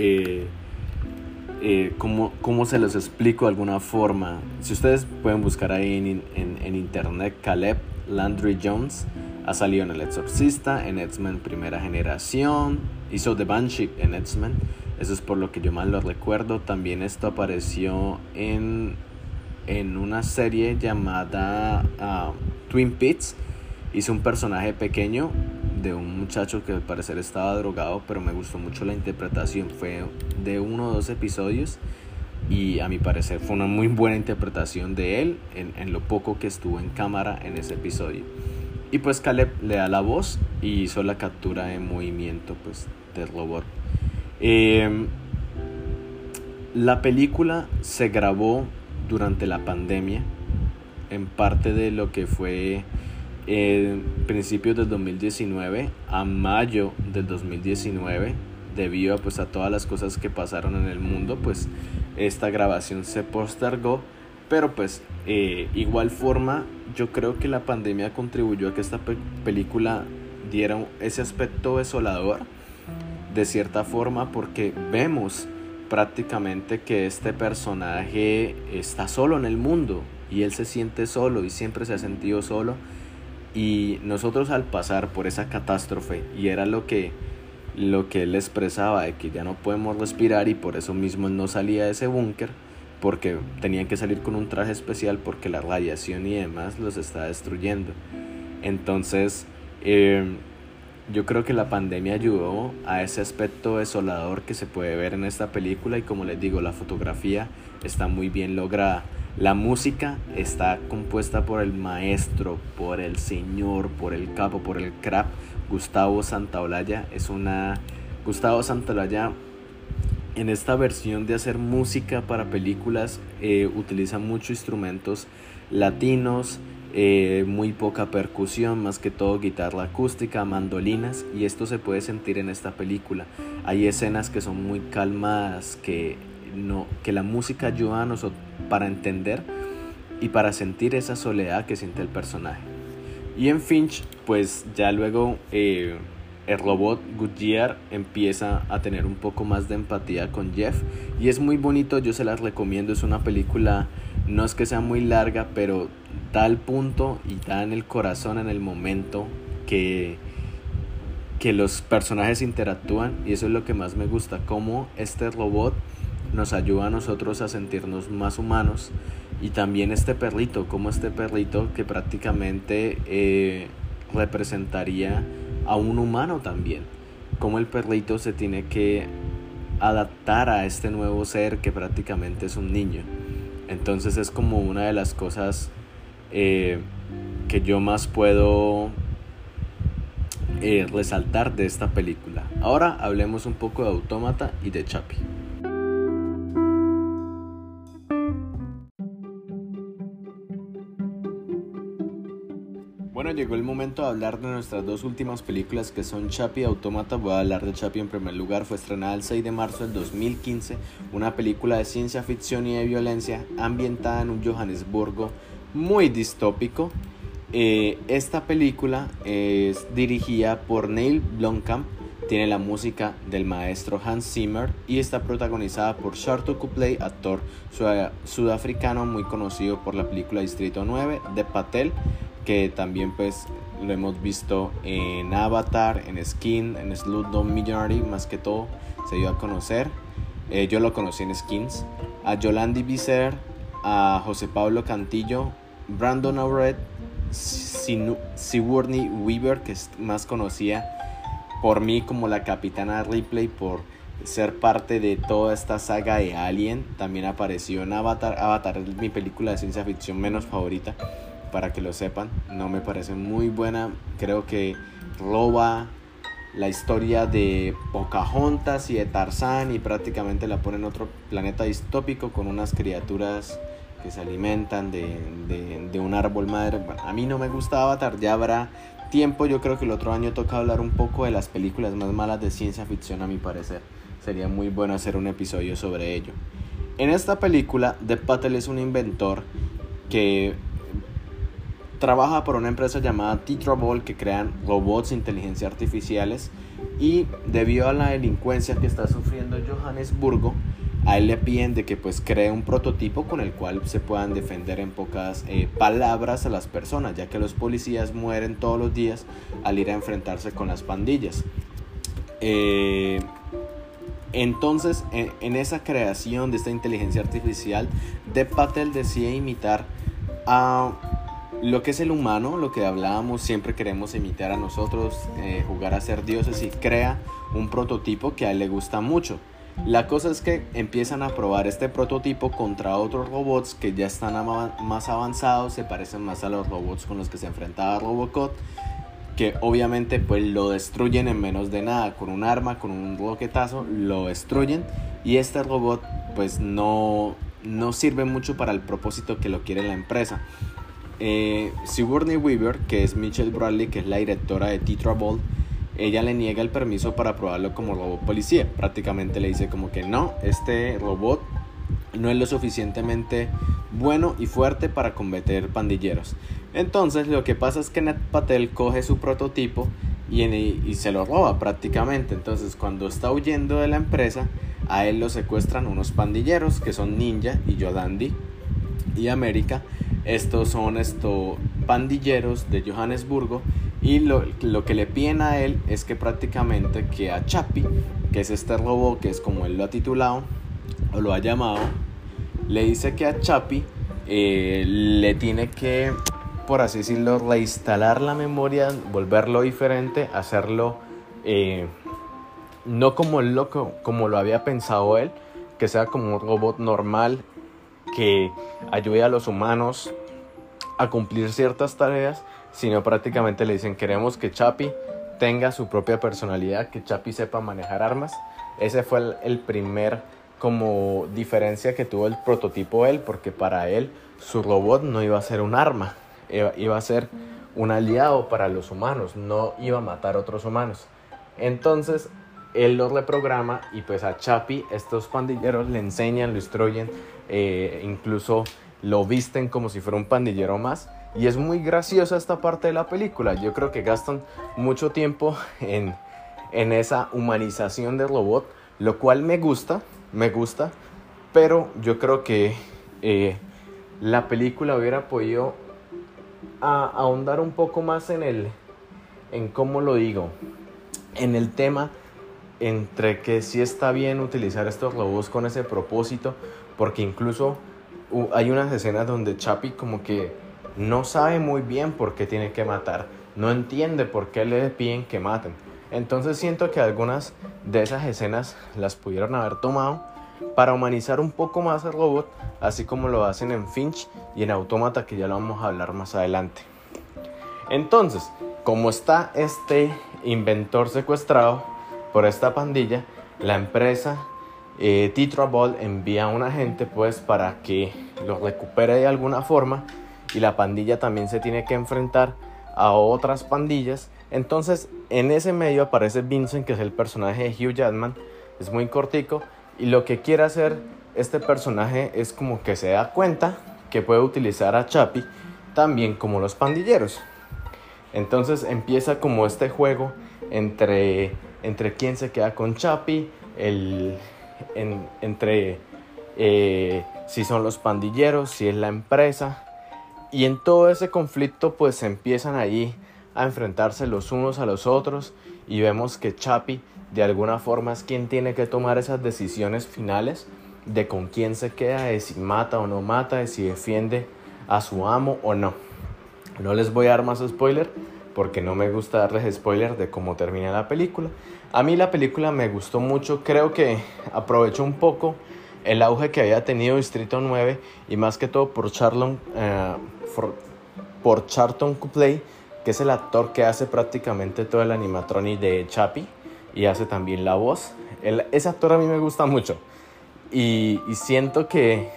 Eh, eh, como, se los explico de alguna forma. Si ustedes pueden buscar ahí en, en, en internet, Caleb Landry Jones ha salido en El Exorcista, en X-Men Primera Generación, hizo The Banshee en X-Men eso es por lo que yo más lo recuerdo. También esto apareció en, en una serie llamada ah, Twin Peaks. Hizo un personaje pequeño de un muchacho que al parecer estaba drogado, pero me gustó mucho la interpretación. Fue de uno o dos episodios y a mi parecer fue una muy buena interpretación de él en, en, lo poco que estuvo en cámara en ese episodio. Y pues Caleb le da la voz y hizo la captura de movimiento pues, del robot. Em, la película se grabó durante la pandemia, en parte de lo que fue eh, principios del 2019 a mayo del 2019, debido pues, a todas las cosas que pasaron en el mundo, pues esta grabación se postergó, pero pues eh, igual forma yo creo que la pandemia contribuyó a que esta película diera ese aspecto desolador de cierta forma porque vemos prácticamente que este personaje está solo en el mundo y él se siente solo y siempre se ha sentido solo y nosotros al pasar por esa catástrofe y era lo que lo que él expresaba de que ya no podemos respirar y por eso mismo él no salía de ese búnker porque tenían que salir con un traje especial porque la radiación y demás los está destruyendo. Entonces, eh, yo creo que la pandemia ayudó a ese aspecto desolador que se puede ver en esta película y como les digo, la fotografía está muy bien lograda. La música está compuesta por el maestro, por el señor, por el capo, por el crap. Gustavo Santaolalla es una... Gustavo Santaolalla en esta versión de hacer música para películas eh, utiliza muchos instrumentos latinos, eh, muy poca percusión, más que todo guitarra acústica, mandolinas, y esto se puede sentir en esta película. Hay escenas que son muy calmadas, que, no, que la música ayuda a nosotros para entender y para sentir esa soledad que siente el personaje. Y en Finch, pues ya luego eh, el robot Goodyear empieza a tener un poco más de empatía con Jeff. Y es muy bonito, yo se las recomiendo, es una película, no es que sea muy larga, pero da el punto y da en el corazón en el momento que, que los personajes interactúan. Y eso es lo que más me gusta, cómo este robot nos ayuda a nosotros a sentirnos más humanos y también este perrito, como este perrito que prácticamente eh, representaría a un humano también, como el perrito se tiene que adaptar a este nuevo ser que prácticamente es un niño. Entonces es como una de las cosas eh, que yo más puedo eh, resaltar de esta película. Ahora hablemos un poco de Autómata y de Chapi. Llegó el momento de hablar de nuestras dos últimas películas que son Chapi y Autómata. Voy a hablar de Chapi en primer lugar. Fue estrenada el 6 de marzo del 2015, una película de ciencia ficción y de violencia ambientada en un Johannesburgo muy distópico. Eh, esta película es dirigida por Neil Blomkamp, tiene la música del maestro Hans Zimmer y está protagonizada por Sharto Kupley, actor sudafricano muy conocido por la película Distrito 9 de Patel que también pues lo hemos visto en Avatar, en Skin, en Slumdog Millionaire, más que todo se dio a conocer. Eh, yo lo conocí en Skins. A Yolandi Visser, a José Pablo Cantillo, Brandon Auret, Sigourney Weaver, que es más conocida por mí como la capitana Ripley por ser parte de toda esta saga de Alien. También apareció en Avatar. Avatar es mi película de ciencia ficción menos favorita para que lo sepan. No me parece muy buena. Creo que roba la historia de Pocahontas y de Tarzán y prácticamente la pone en otro planeta distópico con unas criaturas que se alimentan de, de, un árbol madre. a mí no me gusta Avatar, ya habrá tiempo. Yo creo que el otro año toca hablar un poco de las películas más malas de ciencia ficción, a mi parecer. Sería muy bueno hacer un episodio sobre ello. En esta película, Dev Patel es un inventor que trabaja por una empresa llamada Tetrabol que crean robots de inteligencia artificiales y debido a la delincuencia que está sufriendo Johannesburgo, a él le piden de que pues cree un prototipo con el cual se puedan defender en pocas eh, palabras a las personas, ya que los policías mueren todos los días al ir a enfrentarse con las pandillas. Eh, entonces, en, en, esa creación de esta inteligencia artificial, De Patel decide imitar a lo que es el humano, lo que hablábamos, siempre queremos imitar a nosotros, eh, jugar a ser dioses y crea un prototipo que a él le gusta mucho. La cosa es que empiezan a probar este prototipo contra otros robots que ya están más avanzados, se parecen más a los robots con los que se enfrentaba Robocop, que obviamente pues lo destruyen en menos de nada, con un arma, con un roquetazo, lo destruyen y este robot pues no, no sirve mucho para el propósito que lo quiere la empresa. Eh, Sigourney Weaver, que es Michelle Bradley, que es la directora de Tetra Ball, ella le niega el permiso para probarlo como robot policía. Prácticamente le dice como que no, este robot no es lo suficientemente bueno y fuerte para combatir pandilleros. Entonces lo que pasa es que Ned Patel coge su prototipo y, y, se lo roba prácticamente. Entonces cuando está huyendo de la empresa, a él lo secuestran unos pandilleros que son Ninja y Yodandi y América. Estos son estos pandilleros de Johannesburgo. Y lo, lo, que le piden a él es que prácticamente que a Chapi, que es este robot que es como él lo ha titulado o lo ha llamado, le dice que a Chapi eh, le tiene que, por así decirlo, reinstalar la memoria, volverlo diferente, hacerlo eh, no como, el loco, como lo había pensado él, que sea como un robot normal que ayude a los humanos a cumplir ciertas tareas, sino prácticamente le dicen queremos que Chapi tenga su propia personalidad, que Chapi sepa manejar armas. Ese fue el, primer como diferencia que tuvo el prototipo él, porque para él su robot no iba a ser un arma, iba a ser un aliado para los humanos, no iba a matar otros humanos. Entonces él lo reprograma y pues a Chapi estos pandilleros le enseñan, lo instruyen, eh, incluso lo visten como si fuera un pandillero más. Y es muy graciosa esta parte de la película. Yo creo que gastan mucho tiempo en, en esa humanización del robot, lo cual me gusta, me gusta, pero yo creo que eh, la película hubiera podido ahondar un poco más en el, en cómo lo digo, en el tema entre que sí está bien utilizar estos robots con ese propósito, porque incluso hay unas escenas donde Chapi como que no sabe muy bien por qué tiene que matar, no entiende por qué le piden que maten. Entonces siento que algunas de esas escenas las pudieron haber tomado para humanizar un poco más al robot, así como lo hacen en Finch y en Automata, que ya lo vamos a hablar más adelante. Entonces, como está este inventor secuestrado por esta pandilla, la empresa eh, Ball envía a un agente pues para que lo recupere de alguna forma y la pandilla también se tiene que enfrentar a otras pandillas. Entonces, en ese medio aparece Vincent, que es el personaje de Hugh Jackman, es muy cortico y lo que quiere hacer este personaje es como que se da cuenta que puede utilizar a Chapi también como los pandilleros. Entonces empieza como este juego entre, entre quién se queda con Chapi, el, entre eh, si son los pandilleros, si es la empresa. Y en todo ese conflicto pues empiezan ahí a enfrentarse los unos a los otros y vemos que Chapi de alguna forma es quien tiene que tomar esas decisiones finales de con quién se queda, de si mata o no mata, de si defiende a su amo o no. No les voy a dar más spoiler porque no me gusta darles spoiler de cómo termina la película. A mí la película me gustó mucho, creo que aprovechó un poco el auge que había tenido Distrito 9 y más que todo por Charlton, eh, por, Charlton Copley, que es el actor que hace prácticamente todo el animatronic de Chappie y hace también la voz. ese actor a mí me gusta mucho y, siento que,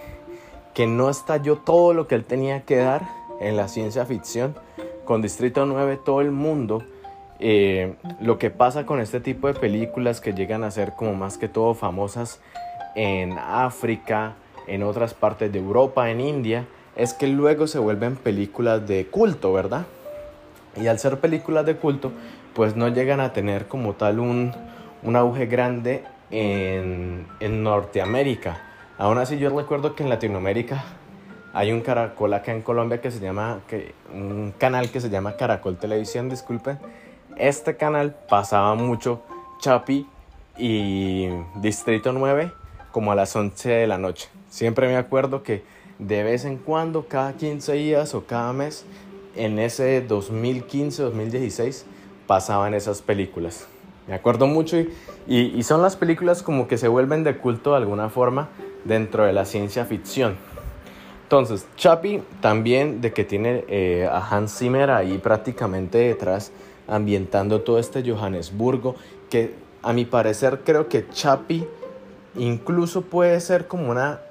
que no estalló todo lo que él tenía que dar en la ciencia ficción. Con Distrito 9 todo el mundo, eh, lo que pasa con este tipo de películas que llegan a ser como más que todo famosas en África, en otras partes de Europa, en India, es que luego se vuelven películas de culto, ¿verdad? Y al ser películas de culto, pues no llegan a tener como tal un, un auge grande en, en, Norteamérica. Aún así yo recuerdo que en Latinoamérica hay un caracol acá en Colombia que se llama, que, un canal que se llama Caracol Televisión, disculpen. Este canal pasaba mucho Chapi y Distrito 9 como a las 11 de la noche. Siempre me acuerdo que de vez en cuando, cada 15 días o cada mes, en ese 2015-2016, pasaban esas películas. Me acuerdo mucho y, son las películas como que se vuelven de culto de alguna forma dentro de la ciencia ficción. Entonces, Chappie también de que tiene eh, a Hans Zimmer ahí prácticamente detrás ambientando todo este Johannesburgo, que a mi parecer creo que Chappie incluso puede ser como una,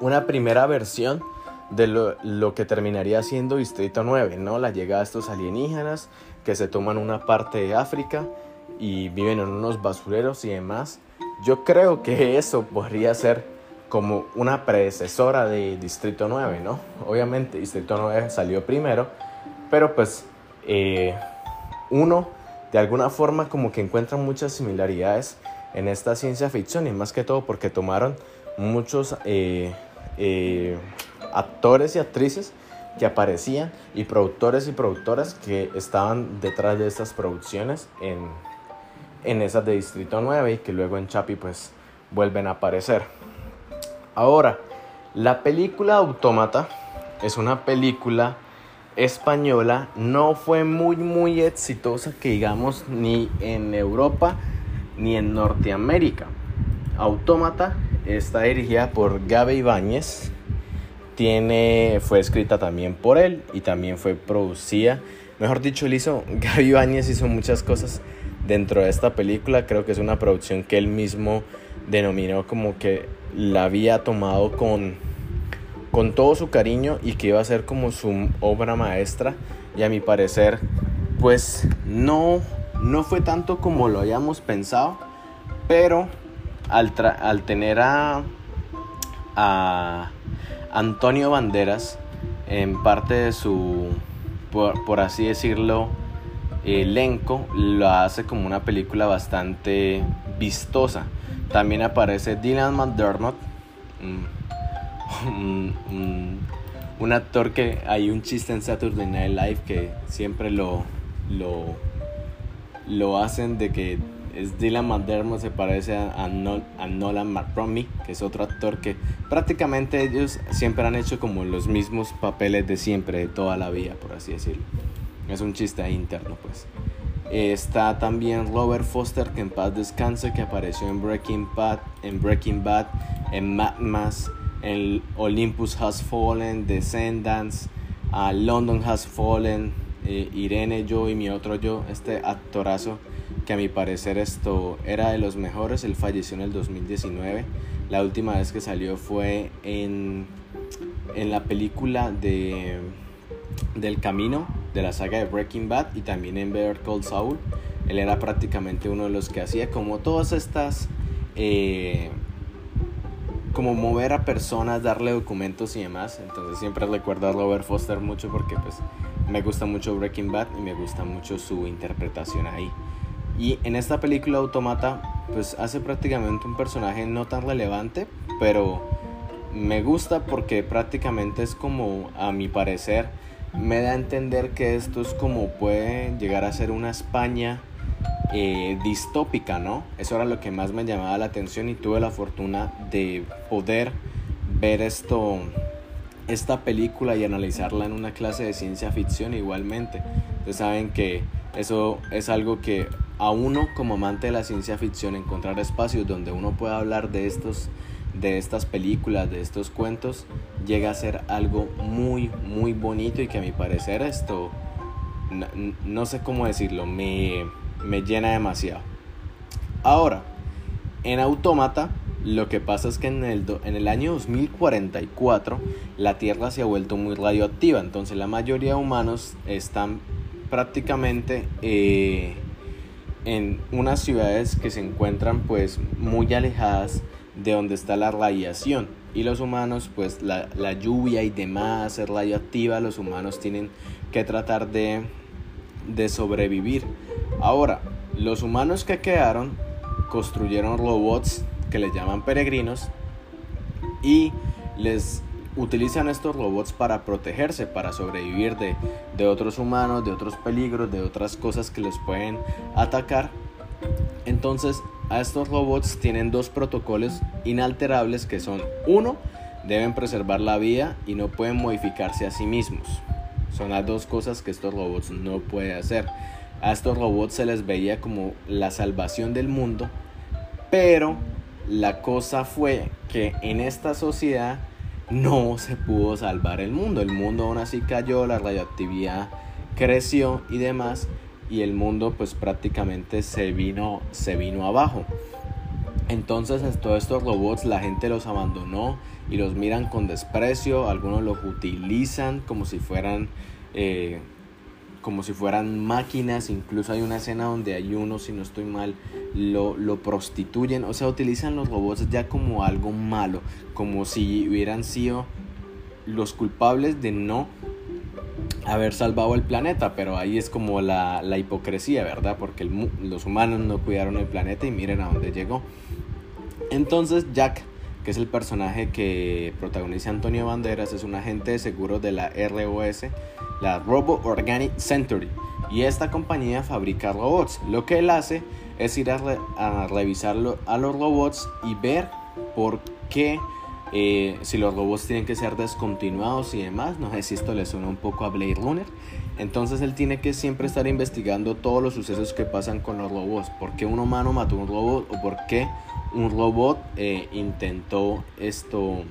una primera versión de lo, lo, que terminaría siendo Distrito 9, ¿no? La llegada de estos alienígenas que se toman una parte de África y viven en unos basureros y demás. Yo creo que eso podría ser como una predecesora de Distrito 9, ¿no? Obviamente Distrito 9 salió primero, pero pues eh, uno de alguna forma como que encuentra muchas similaridades en esta ciencia ficción y más que todo porque tomaron muchos eh, eh, actores y actrices que aparecían y productores y productoras que estaban detrás de estas producciones en, en esas de Distrito 9 y que luego en Chapi pues vuelven a aparecer. Ahora, la película Autómata es una película española, no fue muy muy exitosa que digamos ni en Europa ni en Norteamérica. Autómata está dirigida por Gabe Ibáñez, tiene, fue escrita también por él y también fue producida. Mejor dicho, él hizo, Gaby Ibáñez hizo muchas cosas dentro de esta película. Creo que es una producción que él mismo denominó como que la había tomado con, con todo su cariño y que iba a ser como su obra maestra. Y a mi parecer, pues no, no fue tanto como lo habíamos pensado, pero al, al tener a, a Antonio Banderas en parte de su, por, por, así decirlo, elenco, lo hace como una película bastante vistosa. También aparece Dylan McDermott, un, actor que hay un chiste en Saturday Night Live que siempre lo, lo, lo hacen de que es Dylan McDermott, se parece a, a, Nolan McRomie, que es otro actor que prácticamente ellos siempre han hecho como los mismos papeles de siempre, de toda la vida, por así decirlo. Es un chiste interno, pues. Está también Robert Foster, que en paz descanse, que apareció en Breaking Bad, en Breaking Bad, en Mad Max, en Olympus Has Fallen, Descendants, a London Has Fallen, eh, Irene, yo y mi otro yo, este actorazo que a mi parecer esto era de los mejores, él falleció en el 2019, la última vez que salió fue en, en la película de del camino de la saga de Breaking Bad y también en Better Call Saul. Él era prácticamente uno de los que hacía como todas estas, eh, como mover a personas, darle documentos y demás. Entonces siempre recuerdo a Robert Foster mucho porque pues me gusta mucho Breaking Bad y me gusta mucho su interpretación ahí. Y en esta película Automata pues hace prácticamente un personaje no tan relevante, pero me gusta porque prácticamente es como a mi parecer me da a entender que esto es como puede llegar a ser una España eh, distópica, ¿no? Eso era lo que más me llamaba la atención y tuve la fortuna de poder ver esto, esta película y analizarla en una clase de ciencia ficción igualmente. Ustedes saben que eso es algo que a uno como amante de la ciencia ficción encontrar espacios donde uno pueda hablar de estos de estas películas, de estos cuentos, llega a ser algo muy, muy bonito y que a mi parecer esto, no, sé cómo decirlo, me, me llena demasiado. Ahora, en Autómata, lo que pasa es que en el, en el año 2044 la Tierra se ha vuelto muy radioactiva, entonces la mayoría de humanos están prácticamente eh, en unas ciudades que se encuentran pues muy alejadas de donde está la radiación. Y los humanos, pues la, la lluvia y demás es radioactiva, los humanos tienen que tratar de, de sobrevivir. Ahora, los humanos que quedaron construyeron robots que les llaman peregrinos y les utilizan estos robots para protegerse, para sobrevivir de, de, otros humanos, de otros peligros, de otras cosas que les pueden atacar. Entonces a estos robots tienen dos protocolos inalterables que son, uno, deben preservar la vida y no pueden modificarse a sí mismos. Son las dos cosas que estos robots no pueden hacer. A estos robots se les veía como la salvación del mundo, pero la cosa fue que en esta sociedad no se pudo salvar el mundo. El mundo aún así cayó, la radioactividad creció y demás y el mundo pues prácticamente se vino, se vino abajo. Entonces todos estos robots la gente los abandonó y los miran con desprecio, algunos los utilizan como si fueran eh, como si fueran máquinas, incluso hay una escena donde hay uno, si no estoy mal, lo, lo prostituyen, o sea, utilizan los robots ya como algo malo, como si hubieran sido los culpables de no haber salvado el planeta, pero ahí es como la, la hipocresía, ¿verdad? Porque los humanos no cuidaron el planeta y miren a dónde llegó. Entonces Jack que es el personaje que protagoniza Antonio Banderas, es un agente de seguros de la ROS, la Robo Organic Century. Y esta compañía fabrica robots. Lo que él hace es ir a, a revisar a los robots y ver por qué eh, si los robots tienen que ser descontinuados y demás. No sé si esto le suena un poco a Blade Runner. Entonces él tiene que siempre estar investigando todos los sucesos que pasan con los robots. ¿Por qué un humano mató a un robot o por qué un robot eh, intentó esto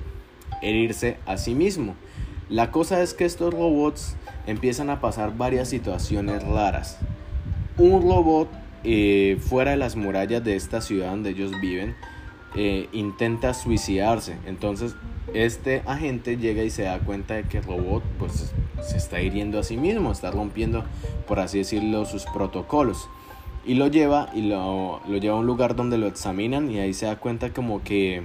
herirse a sí mismo? La cosa es que estos robots empiezan a pasar varias situaciones raras. Un robot eh, fuera de las murallas de esta ciudad donde ellos viven eh, intenta suicidarse. Entonces este agente llega y se da cuenta de que el robot pues se está hiriendo a sí mismo, está rompiendo, por así decirlo, sus protocolos. Y lo lleva y lo, lo lleva a un lugar donde lo examinan y ahí se da cuenta como que,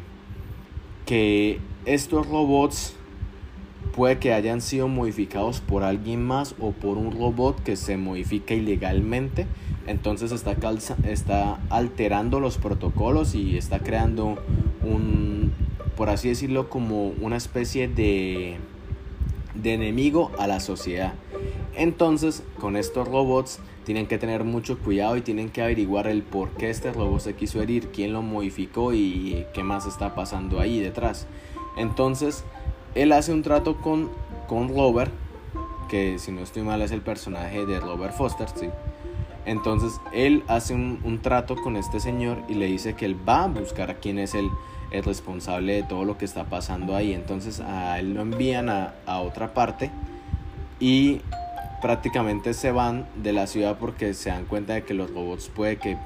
que estos robots puede que hayan sido modificados por alguien más o por un robot que se modifica ilegalmente. Entonces está, está alterando los protocolos y está creando un, por así decirlo, como una especie de, de enemigo a la sociedad. Entonces, con estos robots tienen que tener mucho cuidado y tienen que averiguar el por qué este robot se quiso herir, quién lo modificó y qué más está pasando ahí detrás. Entonces, él hace un trato con, con Robert, que si no estoy mal es el personaje de Robert Foster, ¿sí? Entonces él hace un, trato con este señor y le dice que él va a buscar a quién es el, el responsable de todo lo que está pasando ahí. Entonces a él lo envían a, a otra parte y prácticamente se van de la ciudad porque se dan cuenta de que los robots puede que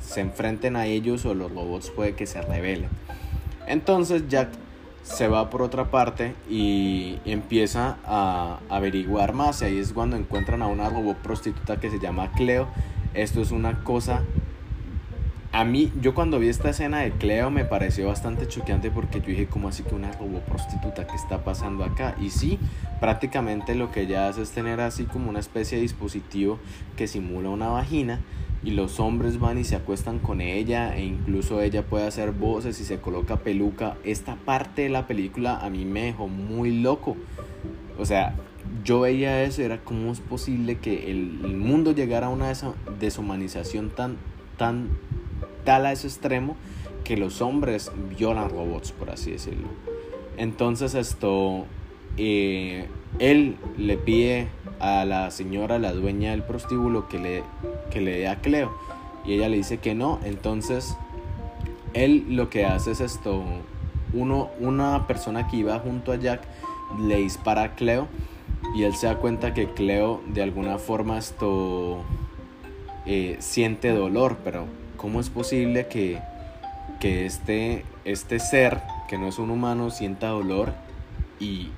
se enfrenten a ellos o los robots puede que se rebelen. Entonces Jack se va por otra parte y empieza a averiguar más. Y ahí es cuando encuentran a una robot prostituta que se llama Cleo. Esto es una cosa... A mí, yo cuando vi esta escena de Cleo me pareció bastante choqueante porque yo dije, ¿cómo así que una robot prostituta? ¿Qué está pasando acá? Y sí, prácticamente lo que ella hace es tener así como una especie de dispositivo que simula una vagina y los hombres van y se acuestan con ella e incluso ella puede hacer voces y se coloca peluca. Esta parte de la película a mí me dejó muy loco. O sea, yo veía eso, era cómo es posible que el, mundo llegara a una deshumanización tan, tan tal a ese extremo que los hombres violan robots, por así decirlo. Entonces esto, eh, él le pide a la señora, la dueña del prostíbulo, que le, que le dé a Cleo. Y ella le dice que no. Entonces, él lo que hace es esto. Uno, una persona que iba junto a Jack le dispara a Cleo. Y él se da cuenta que Cleo de alguna forma esto eh, siente dolor. Pero ¿cómo es posible que, que este, este ser, que no es un humano, sienta dolor y,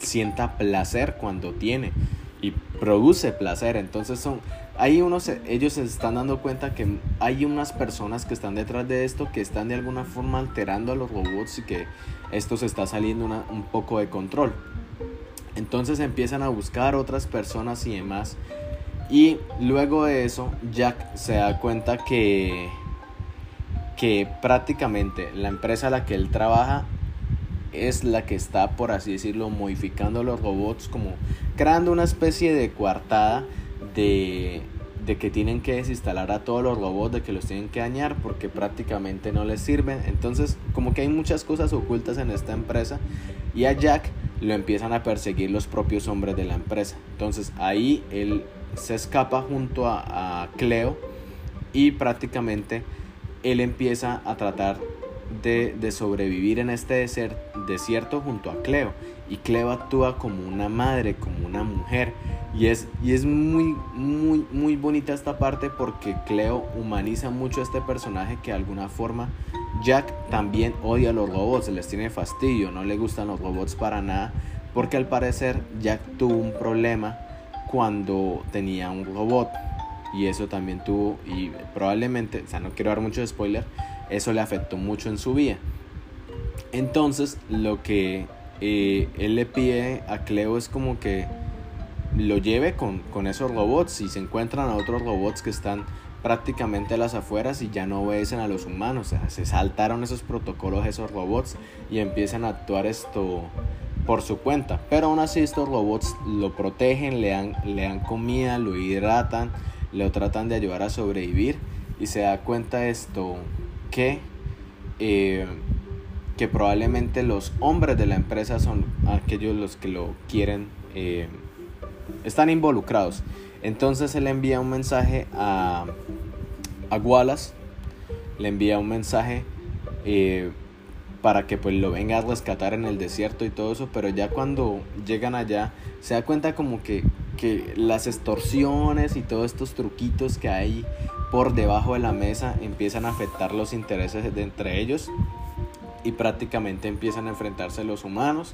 sienta placer cuando tiene y produce placer. Entonces son ahí unos ellos se están dando cuenta que hay unas personas que están detrás de esto que están de alguna forma alterando a los robots y que esto se está saliendo un poco de control. Entonces empiezan a buscar otras personas y demás. Y luego de eso, Jack se da cuenta que, que prácticamente la empresa a la que él trabaja es la que está, por así decirlo, modificando los robots, como creando una especie de coartada de, de que tienen que desinstalar a todos los robots, de que los tienen que dañar porque prácticamente no les sirven. Entonces, como que hay muchas cosas ocultas en esta empresa y a Jack lo empiezan a perseguir los propios hombres de la empresa. Entonces, ahí él se escapa junto a, Cleo y prácticamente él empieza a tratar de, sobrevivir en este desierto junto a Cleo. Y Cleo actúa como una madre, como una mujer. Y es, y es muy, muy, muy bonita esta parte porque Cleo humaniza mucho a este personaje que de alguna forma Jack también odia a los robots, les tiene fastidio, no le gustan los robots para nada. Porque al parecer Jack tuvo un problema cuando tenía un robot. Y eso también tuvo, y probablemente, o sea, no quiero dar mucho spoiler, eso le afectó mucho en su vida. Entonces, lo que eh, él le pide a Cleo es como que lo lleve con, con, esos robots y se encuentran a otros robots que están prácticamente a las afueras y ya no obedecen a los humanos. Se saltaron esos protocolos, esos robots y empiezan a actuar esto por su cuenta. Pero aún así estos robots lo protegen, le dan, le dan comida, lo hidratan, lo tratan de ayudar a sobrevivir y se da cuenta esto que, eh, que probablemente los hombres de la empresa son aquellos los que lo quieren, eh, están involucrados. Entonces él envía un mensaje a, a Wallace, le envía un mensaje eh, para que pues lo venga a rescatar en el desierto y todo eso, pero ya cuando llegan allá se da cuenta como que, que las extorsiones y todos estos truquitos que hay por debajo de la mesa empiezan a afectar los intereses de entre ellos y prácticamente empiezan a enfrentarse los humanos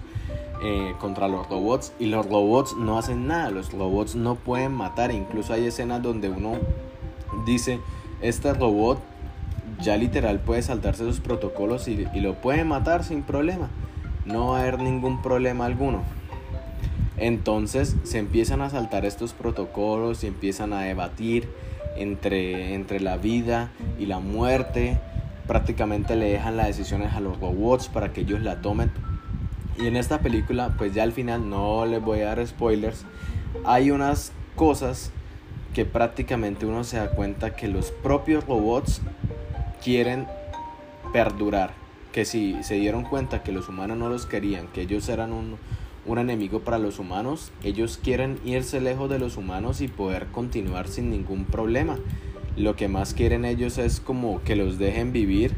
eh, contra los robots y los robots no hacen nada, los robots no pueden matar, incluso hay escenas donde uno dice, este robot ya literal puede saltarse sus protocolos y, lo puede matar sin problema, no va a haber ningún problema alguno. Entonces se empiezan a saltar estos protocolos y empiezan a debatir entre, entre la vida y la muerte. Prácticamente le dejan las decisiones a los robots para que ellos la tomen y en esta película, pues ya al final no les voy a dar spoilers, hay unas cosas que prácticamente uno se da cuenta que los propios robots quieren perdurar. Que si se dieron cuenta que los humanos no los querían, que ellos eran un, un enemigo para los humanos, ellos quieren irse lejos de los humanos y poder continuar sin ningún problema. Lo que más quieren ellos es como que los dejen vivir,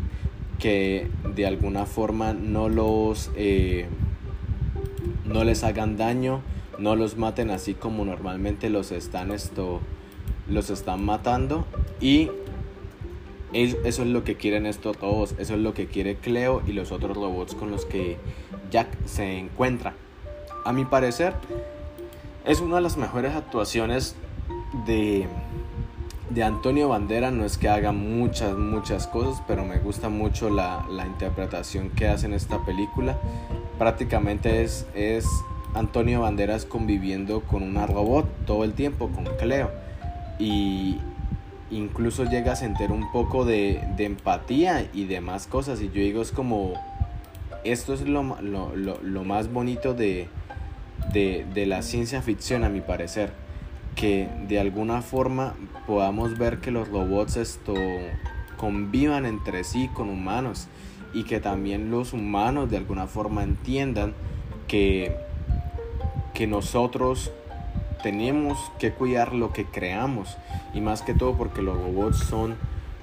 que de alguna forma no los... Eh, no les hagan daño, no los maten así como normalmente los están esto los están matando y eso es lo que quieren estos robots, eso es lo que quiere Cleo y los otros robots con los que Jack se encuentra. A mi parecer es una de las mejores actuaciones de de Antonio Bandera no es que haga muchas, muchas cosas, pero me gusta mucho la, la interpretación que hace en esta película. Prácticamente es, es Antonio Banderas conviviendo con una robot todo el tiempo, con Cleo. Y incluso llega a sentir un poco de, empatía y demás cosas. Y yo digo, es como, esto es lo, lo, lo, lo más bonito de, de, de la ciencia ficción, a mi parecer que de alguna forma podamos ver que los robots esto convivan entre sí con humanos y que también los humanos de alguna forma entiendan que, que nosotros tenemos que cuidar lo que creamos y más que todo porque los robots son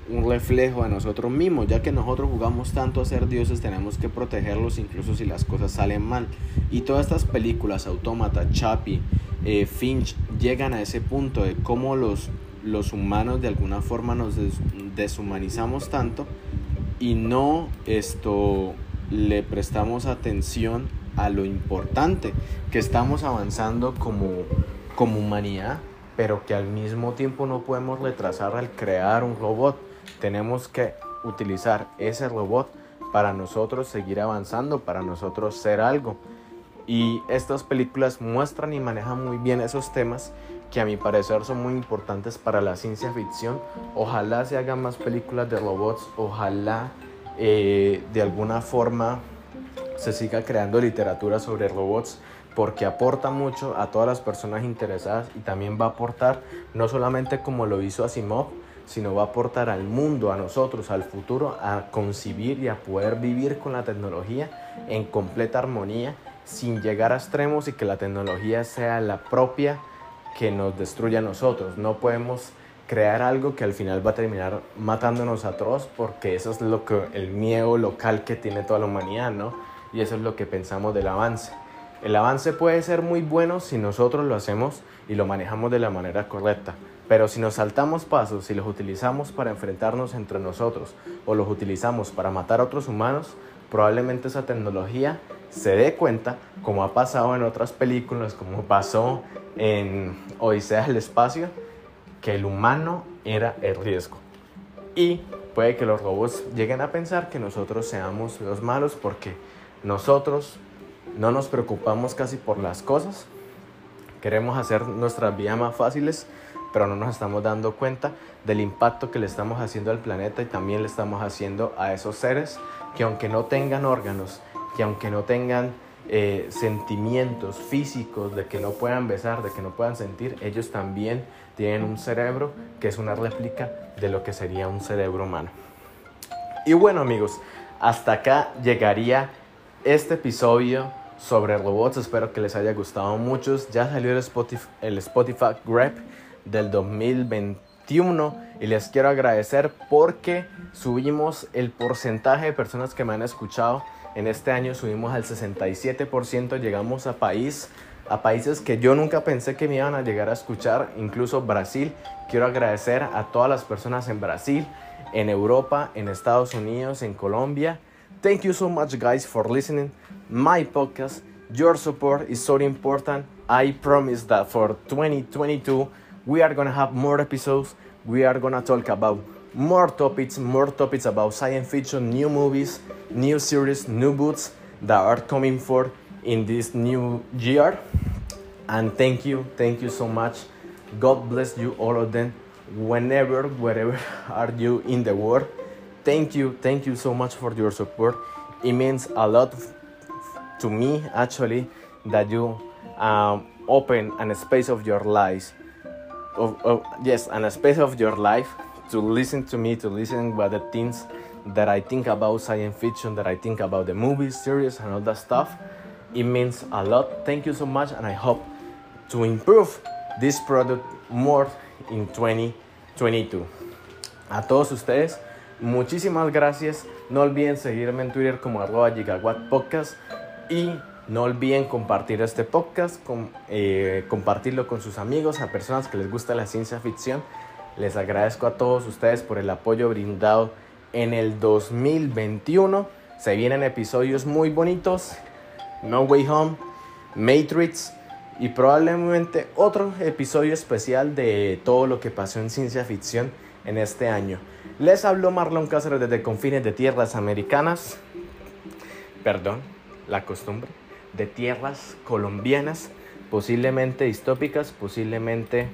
un reflejo de nosotros mismos, ya que nosotros jugamos tanto a ser dioses, tenemos que protegerlos incluso si las cosas salen mal. Y todas estas películas, Autómata, Chappie, eh, Finch, llegan a ese punto de cómo los, los humanos de alguna forma nos deshumanizamos tanto y no esto le prestamos atención a lo importante que estamos avanzando como, como humanidad, pero que al mismo tiempo no podemos retrasar al crear un robot. Tenemos que utilizar ese robot para nosotros seguir avanzando, para nosotros ser algo. Y estas películas muestran y manejan muy bien esos temas que a mi parecer son muy importantes para la ciencia ficción. Ojalá se hagan más películas de robots, ojalá eh, de alguna forma se siga creando literatura sobre robots porque aporta mucho a todas las personas interesadas y también va a aportar no solamente como lo hizo Asimov, sino va a aportar al mundo, a nosotros, al futuro, a concebir y a poder vivir con la tecnología en completa armonía sin llegar a extremos y que la tecnología sea la propia que nos destruya a nosotros. No podemos crear algo que al final va a terminar matándonos a todos porque eso es lo que el miedo local que tiene toda la humanidad, ¿no? Y eso es lo que pensamos del avance. El avance puede ser muy bueno si nosotros lo hacemos y lo manejamos de la manera correcta, pero si nos saltamos pasos y los utilizamos para enfrentarnos entre nosotros o los utilizamos para matar a otros humanos, probablemente esa tecnología se dé cuenta, como ha pasado en otras películas, como pasó en Odisea del Espacio, que el humano era el riesgo. Y puede que los robots lleguen a pensar que nosotros seamos los malos porque nosotros no nos preocupamos casi por las cosas. Queremos hacer nuestras vidas más fáciles, pero no nos estamos dando cuenta del impacto que le estamos haciendo al planeta y también le estamos haciendo a esos seres que aunque no tengan órganos, que aunque no tengan eh, sentimientos físicos, de que no puedan besar, de que no puedan sentir, ellos también tienen un cerebro que es una réplica de lo que sería un cerebro humano. Y bueno amigos, hasta acá llegaría este episodio sobre robots. Espero que les haya gustado mucho. Ya salió el Spotify, el Grab del 2021 y les quiero agradecer porque subimos el porcentaje de personas que me han escuchado. En este año subimos al 67%, llegamos a país a países que yo nunca pensé que me iban a llegar a escuchar, incluso Brasil. Quiero agradecer a todas las personas en Brasil, en Europa, en Estados Unidos, en Colombia. Thank you so much guys for listening my podcast. Your support is so important. I promise that for 2022 we are going to have more episodes. We are going to talk about more topics, more topics about science fiction, new movies, new series, new books that are coming for in this new year. And thank you, thank you so much. God bless you, all of them, whenever, wherever are you in the world. Thank you, thank you so much for your support. It means a lot to me, actually, that you um, open a space of your life, of, of, yes, a space of your life to listen to me, to listen about the things that I think about science fiction, that I think about the movies, series, and all that stuff. It means a lot. Thank you so much, and I hope to improve this product more in 2022. A todos ustedes, muchísimas gracias. No olviden seguirme en Twitter como arroba gigawatt y no olviden compartir este podcast, con, eh, compartirlo con sus amigos, a personas que les gusta la ciencia ficción. Les agradezco a todos ustedes por el apoyo brindado en el 2021. Se vienen episodios muy bonitos. No Way Home, Matrix y probablemente otro episodio especial de todo lo que pasó en ciencia ficción en este año. Les habló Marlon Cáceres desde Confines de Tierras Americanas. Perdón, la costumbre. De tierras colombianas, posiblemente distópicas, posiblemente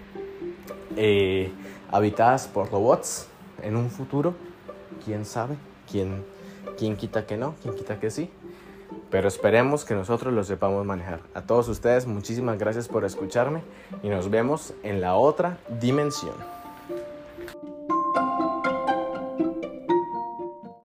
eh, habitadas por robots en un futuro. ¿Quién sabe? ¿Quién, ¿Quién quita que no? ¿Quién quita que sí? Pero esperemos que nosotros lo sepamos manejar. A todos ustedes, muchísimas gracias por escucharme y nos vemos en la otra dimensión.